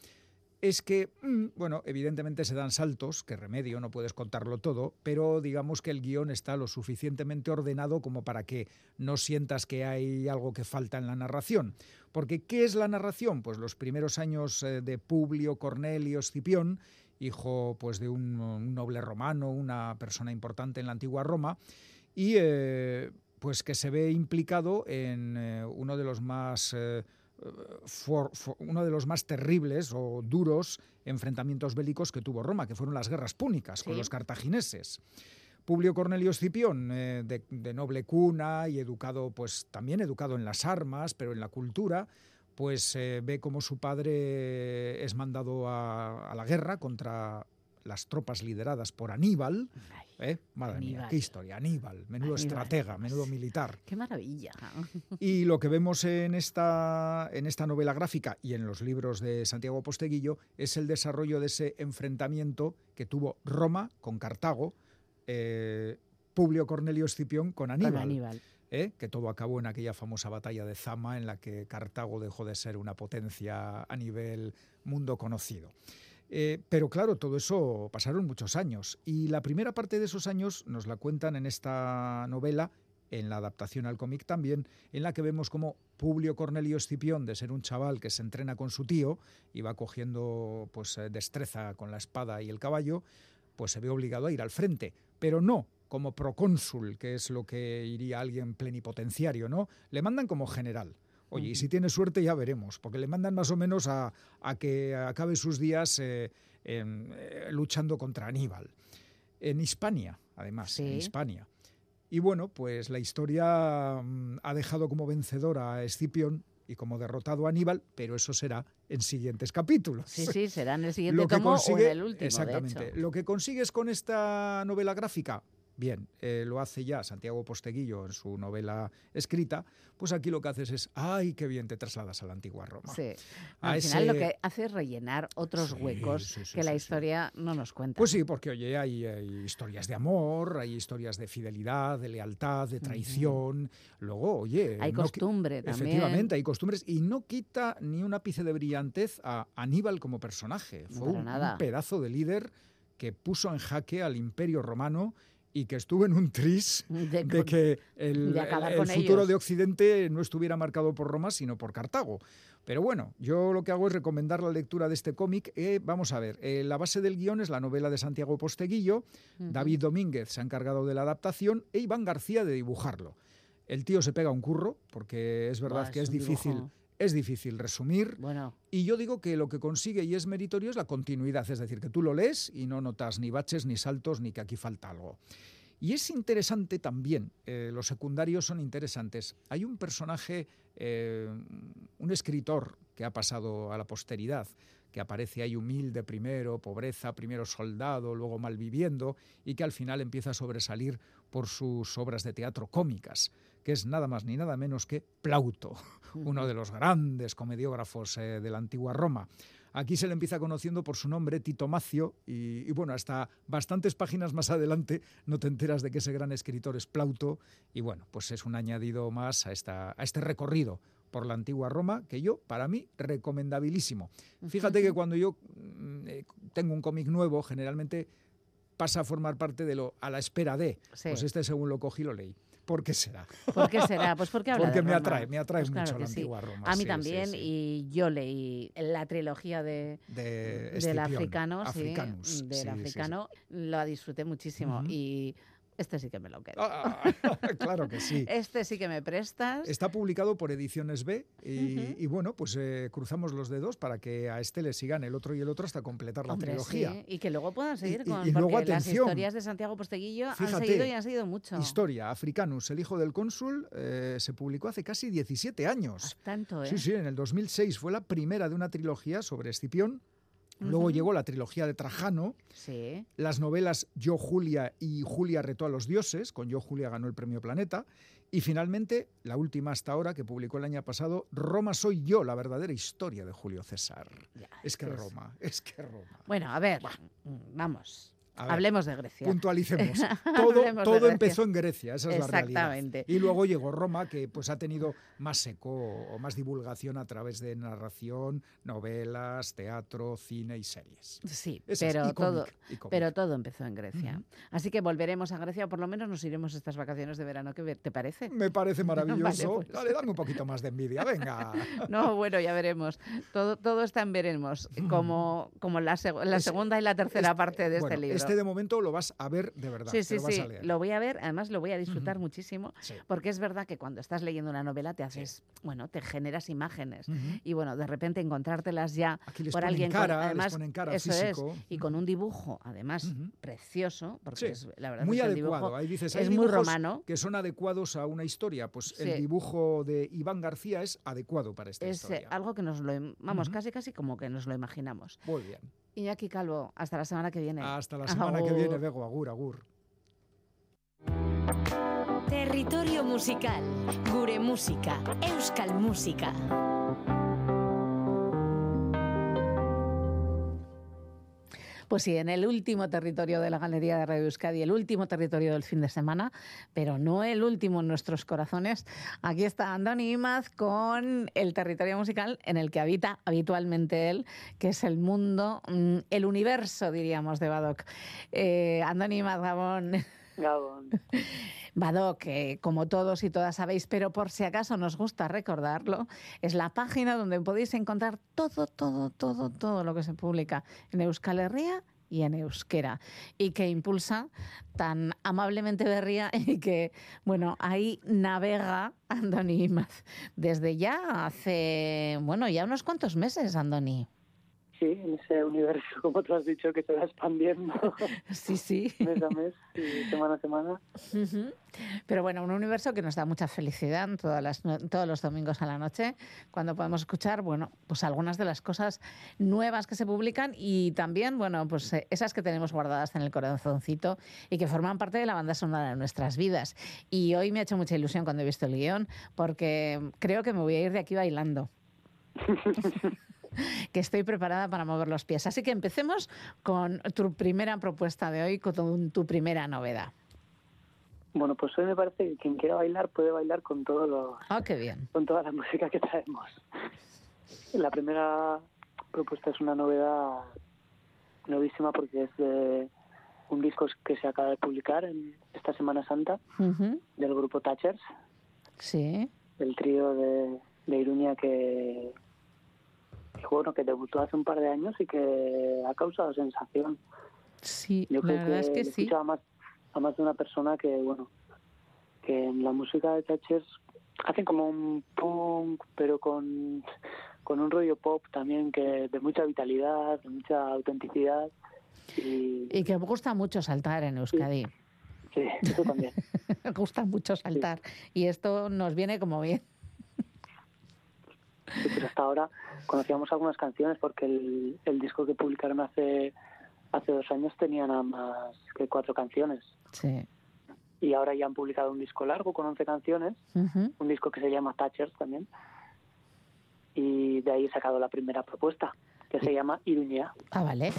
es que, mm, bueno, evidentemente se dan saltos, que remedio, no puedes contarlo todo, pero digamos que el guion está lo suficientemente ordenado como para que no sientas que hay algo que falta en la narración. Porque, ¿qué es la narración? Pues los primeros años eh, de Publio Cornelio Escipión, hijo pues, de un, noble romano, una persona importante en la antigua Roma, y eh, pues que se ve implicado en eh, uno de los más uno de los más terribles o duros enfrentamientos bélicos que tuvo Roma, que fueron las guerras púnicas con los cartagineses. Publio Cornelio Escipión, eh, de, noble cuna y educado, pues también educado en las armas, pero en la cultura, pues eh, ve cómo su padre es mandado a, a la guerra contra las tropas lideradas por Aníbal. ¿eh? Madre mía, qué historia. Aníbal, menudo estratega, menudo militar. Qué maravilla. Y lo que vemos en esta, en esta novela gráfica y en los libros de Santiago Posteguillo es el desarrollo de ese enfrentamiento que tuvo Roma con Cartago, eh, Publio Cornelio Escipión con Aníbal. Con Aníbal. ¿eh? que todo acabó en aquella famosa batalla de Zama en la que Cartago dejó de ser una potencia a nivel mundo conocido. Eh, pero claro, todo eso pasaron muchos años y la primera parte de esos años nos la cuentan en esta novela, en la adaptación al cómic también, en la que vemos como Publio Cornelio Escipión, de ser un chaval que se entrena con su tío y va cogiendo pues, eh, destreza con la espada y el caballo, pues se ve obligado a ir al frente, pero no como procónsul, que es lo que iría alguien plenipotenciario, ¿no? Le mandan como general. Oye, y si tiene suerte ya veremos, porque le mandan más o menos a, que acabe sus días eh, eh, luchando contra Aníbal. En Hispania, además, en Hispania. Y bueno, pues la historia mm, ha dejado como vencedor a Escipión y como derrotado a Aníbal, pero eso será en siguientes capítulos. Sí, sí, será en el siguiente tomo o en el último. Exactamente. Lo que consigues con esta novela gráfica, Bien, eh, lo hace ya Santiago Posteguillo en su novela escrita, pues aquí lo que haces es, ¡ay, qué bien te trasladas a la antigua Roma! Sí. A Al final lo que hace es rellenar otros huecos sí, sí, que la historia no nos cuenta. Pues sí, porque oye, hay, hay historias de amor, hay historias de fidelidad, de lealtad, de traición. Luego, oye. Hay no costumbre también. Efectivamente, hay costumbres. Y no quita ni un ápice de brillantez a Aníbal como personaje. Fue un pedazo de líder que puso en jaque al imperio romano y que estuvo en un tris De que el, de el- futuro ellos. de Occidente no estuviera marcado por Roma, sino por Cartago. Pero bueno, yo lo que hago es recomendar la lectura de este cómic. Eh, vamos a ver, eh, la base del guion es la novela de Santiago Posteguillo. David Domínguez se ha encargado de la adaptación e Iván García de dibujarlo. El tío se pega un curro, porque es verdad Buah, que es difícil, dibujo. Es difícil resumir. Bueno, Y yo digo que lo que consigue y es meritorio es la continuidad, es decir, que tú lo lees y no notas ni baches, ni saltos, ni que aquí falta algo. Y es interesante también, eh, los secundarios son interesantes. Hay un personaje, eh, un escritor que ha pasado a la posteridad, que aparece ahí humilde primero, pobreza, primero soldado, luego malviviendo, y que al final empieza a sobresalir por sus obras de teatro cómicas, que es nada más ni nada menos que Plauto, uno de los grandes comediógrafos eh, de la antigua Roma. Aquí se le empieza conociendo por su nombre, Tito Macio, y, y bueno, hasta bastantes páginas más adelante no te enteras de que ese gran escritor es Plauto, y bueno, pues es un añadido más a, esta, a este recorrido por la antigua Roma, que yo, para mí, recomendabilísimo. Fíjate que cuando yo mm, eh, tengo un cómic nuevo, generalmente pasa a formar parte de lo a la espera de. Sí. Pues este, según lo cogí, lo leí. ¿Por qué será? ¿por qué será? Pues porque habla Porque de me Roma. atrae, me atrae Pues claro mucho que la sí. antigua Roma. A mí sí, también, sí. y yo leí la trilogía de, De del africano, sí, Africanus, del africano, lo disfruté muchísimo Ujú. y este sí que me lo quedo. Ah, claro que sí. Este sí que me prestas. Está publicado por Ediciones B y, bueno, pues eh, cruzamos los dedos para que a este le sigan el otro y el otro hasta completar la Hombre, trilogía. sí, y que luego puedan seguir y- con y porque luego, las atención, historias de Santiago Posteguillo han seguido y han seguido mucho. Historia, Africanus, el hijo del cónsul, eh, se publicó hace casi 17 años. Tanto, ¿eh? Sí, sí, en el 2006 fue la primera de una trilogía sobre Escipión. Luego llegó la trilogía de Trajano, Sí. las novelas Yo Julia y Julia retó a los dioses, con Yo Julia ganó el premio Planeta, y finalmente la última hasta ahora que publicó el año pasado, Roma soy yo, la verdadera historia de Julio César. es que es que es- Roma, es que Roma. Bueno, a ver, vamos. Ver, Hablemos de Grecia. Puntualicemos. Todo, empezó en Grecia, esa es la realidad. Exactamente. Y luego llegó Roma, que pues ha tenido más eco o más divulgación a través de narración, novelas, teatro, cine y series. Sí, Esa es, pero cómic, todo, y cómic. pero todo empezó en Grecia. Así que volveremos a Grecia, o por lo menos nos iremos estas vacaciones de verano. ¿Qué te parece? Me parece maravilloso. Vale, pues. Dale, dame un poquito más de envidia, venga. No, bueno, ya veremos. Todo, todo está en veremos, como, como la, seg- la Es- segunda y la tercera parte de Bueno, este libro. este de momento lo vas a ver de verdad. Sí, sí, lo vas sí. a leer. Lo voy a ver, además lo voy a disfrutar muchísimo, Sí. porque es verdad que cuando estás leyendo una novela te haces, bueno, te generas imágenes y bueno, de repente encontrártelas ya Aquí les por ponen alguien con- cara, les además ponen cara eso físico. es y con un dibujo además precioso, porque es, la verdad muy es el adecuado. dibujo Ahí dices, es muy romano. que son adecuados a una historia. Pues el dibujo de Iván García es adecuado para esta Es eh, historia. algo que nos lo, vamos, casi casi como que nos lo imaginamos. Muy bien. Iñaki Calvo, hasta la semana que viene. Hasta la semana que viene. Bego. Agur, agur. Territorio musical. Gure musika. Euskal musika. Pues sí, en el último territorio de la Galería de Radio Euskadi, el último territorio del fin de semana, pero no el último en nuestros corazones. Aquí está Andoni Imaz con el territorio musical en el que habita habitualmente él, que es el mundo, mm, el universo, diríamos, de Badoc. Eh, Andoni Imaz, Gabón. Gabón. Que como todos y todas sabéis, pero por si acaso nos gusta recordarlo, es la página donde podéis encontrar todo, todo, todo, todo lo que se publica en Euskal Herria y en euskera y que impulsa tan amablemente Berría y que, bueno, ahí navega Andoni desde ya hace, bueno, ya unos cuantos meses, Andoni. Sí, en ese universo, como tú has dicho, que se va expandiendo Sí, sí. mes a mes y semana a semana. Pero bueno, un universo que nos da mucha felicidad todas las todos los domingos a la noche, cuando podemos escuchar, bueno, pues algunas de las cosas nuevas que se publican y también, bueno, pues eh, esas que tenemos guardadas en el corazoncito y que forman parte de la banda sonora de nuestras vidas. Y hoy me ha hecho mucha ilusión cuando he visto el guion, porque creo que me voy a ir de aquí bailando. que estoy preparada para mover los pies. Así que empecemos con tu primera propuesta de hoy, con tu- primera novedad. Bueno, pues hoy me parece que quien quiera bailar puede bailar con todos los, Ah, qué bien. con toda la música que traemos. La primera propuesta es una novedad novísima porque es de un disco que se acaba de publicar en esta Semana Santa del grupo Thatchers, Sí. el trío de, de Iruña que, que, bueno, que debutó hace un par de años y que ha causado sensación. Sí, Yo la creo verdad es que sí. a más, a más de una persona que, bueno, que en la música de Thatchers hacen como un punk, pero con, con un rollo pop también que de mucha vitalidad, de mucha autenticidad. Y Y que me gusta mucho saltar en Euskadi. sí, eso también. Me gusta mucho saltar. Y esto nos viene como bien. Sí, pues hasta ahora conocíamos algunas canciones porque el, el disco que publicaron hace hace dos años tenía nada más que cuatro canciones. Sí. Y ahora ya han publicado un disco largo con 11 canciones, un disco que se llama Thatchers también. Y de ahí he sacado la primera propuesta, que se llama Iruñea. Ah, vale.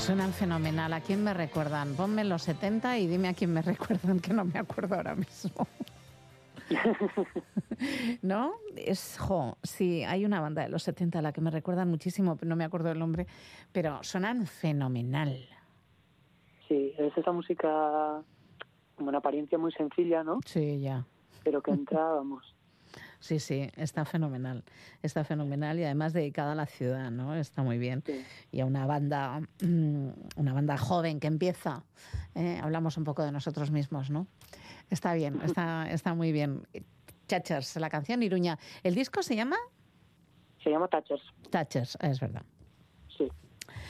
Suenan fenomenal. ¿A quién me recuerdan? Ponme los 70 y dime a quién me recuerdan, que no me acuerdo ahora mismo. ¿No? Es, jo, sí, hay una banda de los 70 a la que me recuerdan muchísimo, pero no me acuerdo el nombre, pero suenan fenomenal. Sí, es esa música como una apariencia muy sencilla, ¿no? Sí, ya. Pero que entra, vamos. Sí, sí, está fenomenal. Está fenomenal y además dedicada a la ciudad, ¿no? Está muy bien. Y a una banda, mm, una banda joven que empieza. ¿eh? Hablamos un poco de nosotros mismos, ¿no? Está bien, está, está muy bien. Touchers, la canción Iruña. ¿El disco se llama? Se llama Touchers. Touchers, es verdad. Sí.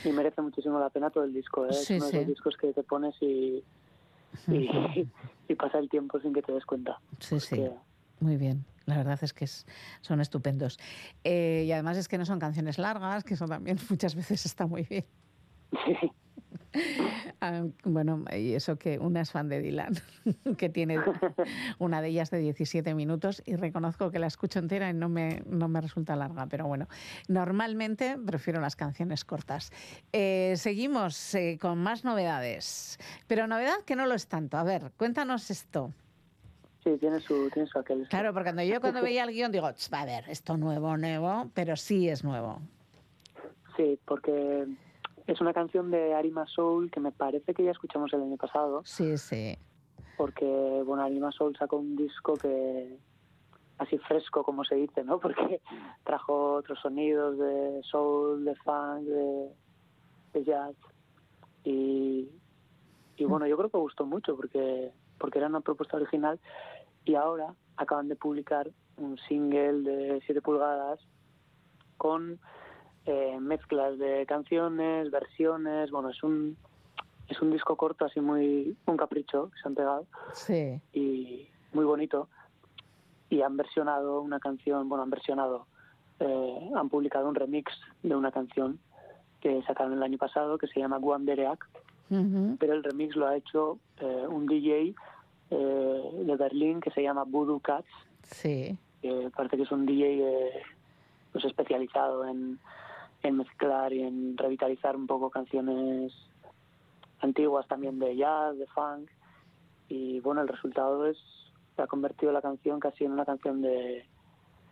Y merece muchísimo la pena todo el disco, ¿eh? Sí, es uno de los discos que te pones y, y, y pasa el tiempo sin que te des cuenta. Sí, sí. Muy bien. La verdad es que es- son estupendos. Eh, y además es que no son canciones largas, que eso también muchas veces está muy bien. Ah, bueno, y eso que una es fan de Dylan, que tiene una de ellas de 17 minutos y reconozco que la escucho entera y no me, no me resulta larga, pero bueno, normalmente prefiero las canciones cortas. Eh, seguimos eh, con más novedades, pero novedad que no lo es tanto. A ver, cuéntanos esto. Sí, tiene su, tiene su aquel. Claro, porque cuando yo cuando veía el guion digo, "Ch, a ver, esto nuevo, nuevo, pero sí es nuevo. Sí, porque es una canción de Arima Soul que me parece que ya escuchamos el año pasado. Sí, sí. Porque, bueno, Arima Soul sacó un disco que así fresco, como se dice, ¿no? Porque trajo otros sonidos de soul, de funk, de, de jazz. Y, y bueno, yo creo que gustó mucho porque, porque era una propuesta original y ahora acaban de publicar un single de 7 pulgadas con eh, mezclas de canciones, versiones, bueno, es un es un disco corto así muy un capricho que se han pegado Sí. y muy bonito y han versionado una canción, bueno, han versionado, eh, han publicado un remix de una canción que sacaron el año pasado que se llama Guam Dereak, Ujú. pero el remix lo ha hecho eh, un DJ eh, de Berlín que se llama Voodoo Cats, Sí. que parece que es un DJ eh, pues especializado en, en mezclar y en revitalizar un poco canciones antiguas también de jazz, de funk y bueno el resultado es se ha convertido la canción casi en una canción de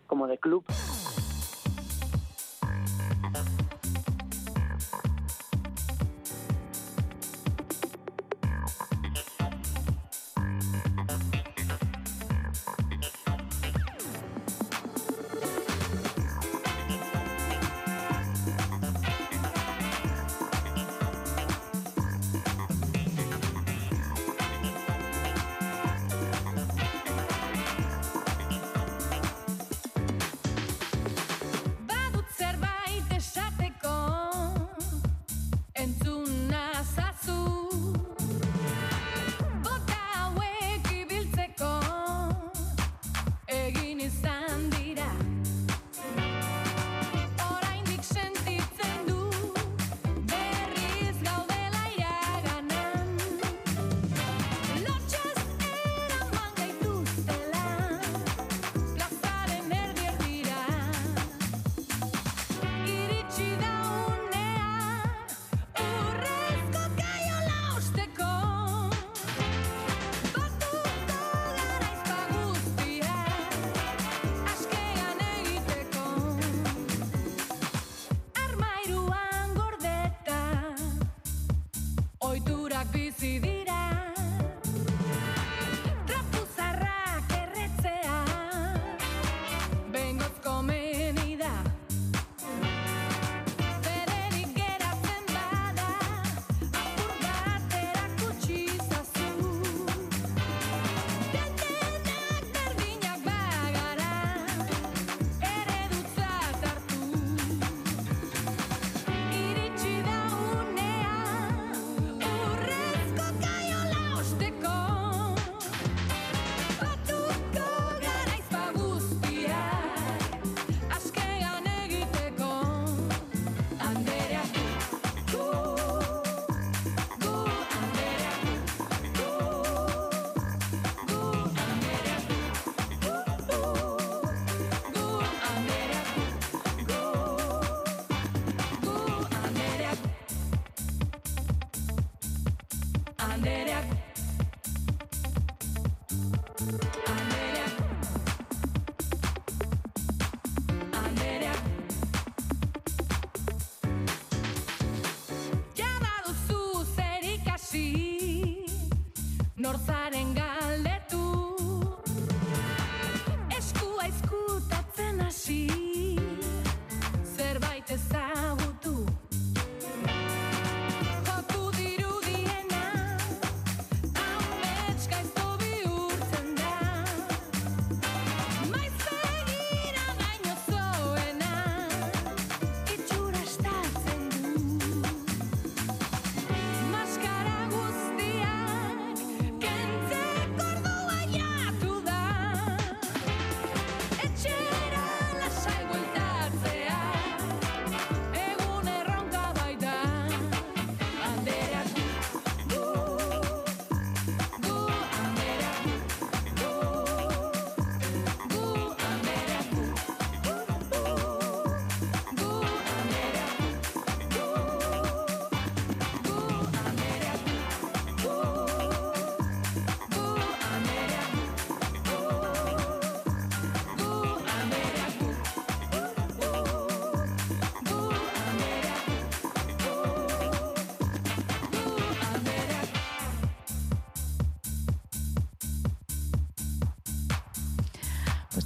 como de club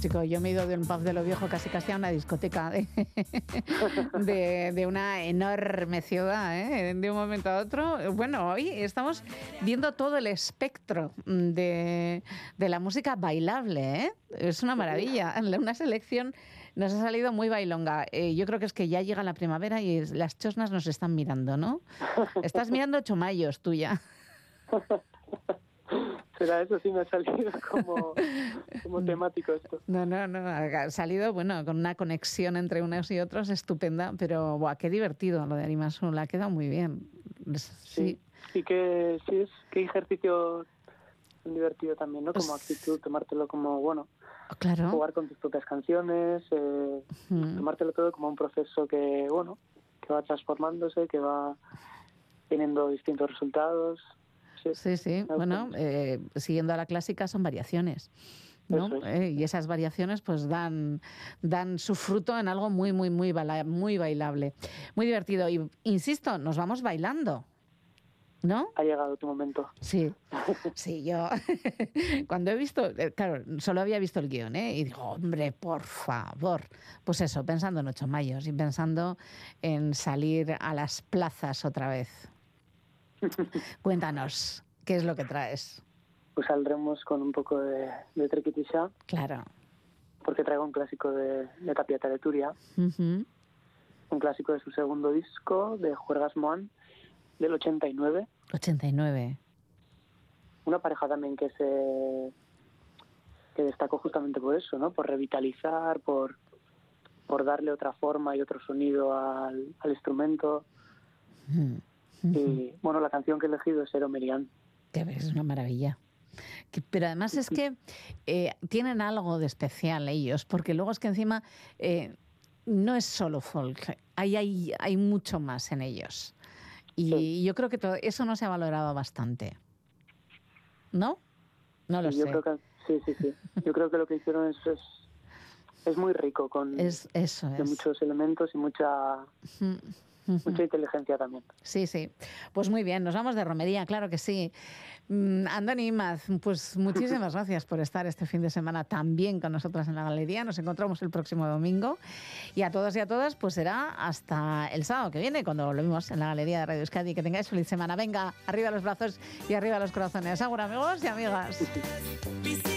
fantástico. Yo me he ido de un pub de lo viejo casi casi a una discoteca de, de, de una enorme ciudad, ¿eh? de un momento a otro. Bueno, hoy estamos viendo todo el espectro de, de la música bailable. ¿eh? Es una maravilla. Una selección nos ha salido muy bailonga. Eh, yo creo que es que ya llega la primavera y las chosnas nos están mirando, ¿no? Estás mirando chomayos tuya. Será eso, sí me ha salido como, como temático esto. No, no, no. Ha salido, bueno, con una conexión entre unos y otros estupenda, pero buah, qué divertido lo de Arimasul. Ha quedado muy bien. Es- Sí. Y que sí es, qué ejercicio divertido también, ¿no? Como Pues actitud, tomártelo como, bueno, Claro. jugar con tus propias canciones, eh, Mm. tomártelo todo como un proceso que, bueno, que va transformándose, que va teniendo distintos resultados. Sí, sí. Bueno, eh, siguiendo a la clásica son variaciones. ¿no? Eh, y esas variaciones pues dan, dan su fruto en algo muy, muy, muy, baila- muy bailable. Muy divertido. Y insisto, nos vamos bailando. ¿No? Ha llegado tu momento. Sí, sí, yo cuando he visto, eh, claro, solo había visto el guion, ¿eh? Y digo, hombre, por favor. Pues eso, pensando en ocho mayos y pensando en salir a las plazas otra vez. Cuéntanos, ¿qué es lo que traes? Pues saldremos con un poco de, de Trequitisha, Claro. porque traigo un clásico de, de Tapiata de Turia, Ujú. un clásico de su segundo disco, de Juergas Moan, del 89. 89. Una pareja también que se que destacó justamente por eso, ¿no? Por revitalizar, por, por darle otra forma y otro sonido al, al instrumento. Y bueno, la canción que he elegido es Ero Merian. Que es una maravilla. Pero además es que eh, tienen algo de especial ellos, porque luego es que encima eh, no es solo folk, hay, hay, hay mucho más en ellos. Y yo creo que todo eso no se ha valorado bastante. ¿No? No lo Y yo sé. creo que sí, sí, sí. Yo creo que lo que hicieron es es, es muy rico con Es, eso de es. muchos elementos y mucha Mm, mucha inteligencia también. Sí, sí. Pues muy bien, nos vamos de romería, claro que sí. Mm, Andoni Imaz, pues muchísimas gracias por estar este fin de semana también con nosotras en la galería. Nos encontramos el próximo domingo. Y a todos y a todas, pues será hasta el sábado que viene, cuando volvemos en la galería de Radio Euskadi. Que tengáis feliz semana. Venga, arriba los brazos y arriba los corazones. Agur, amigos y amigas.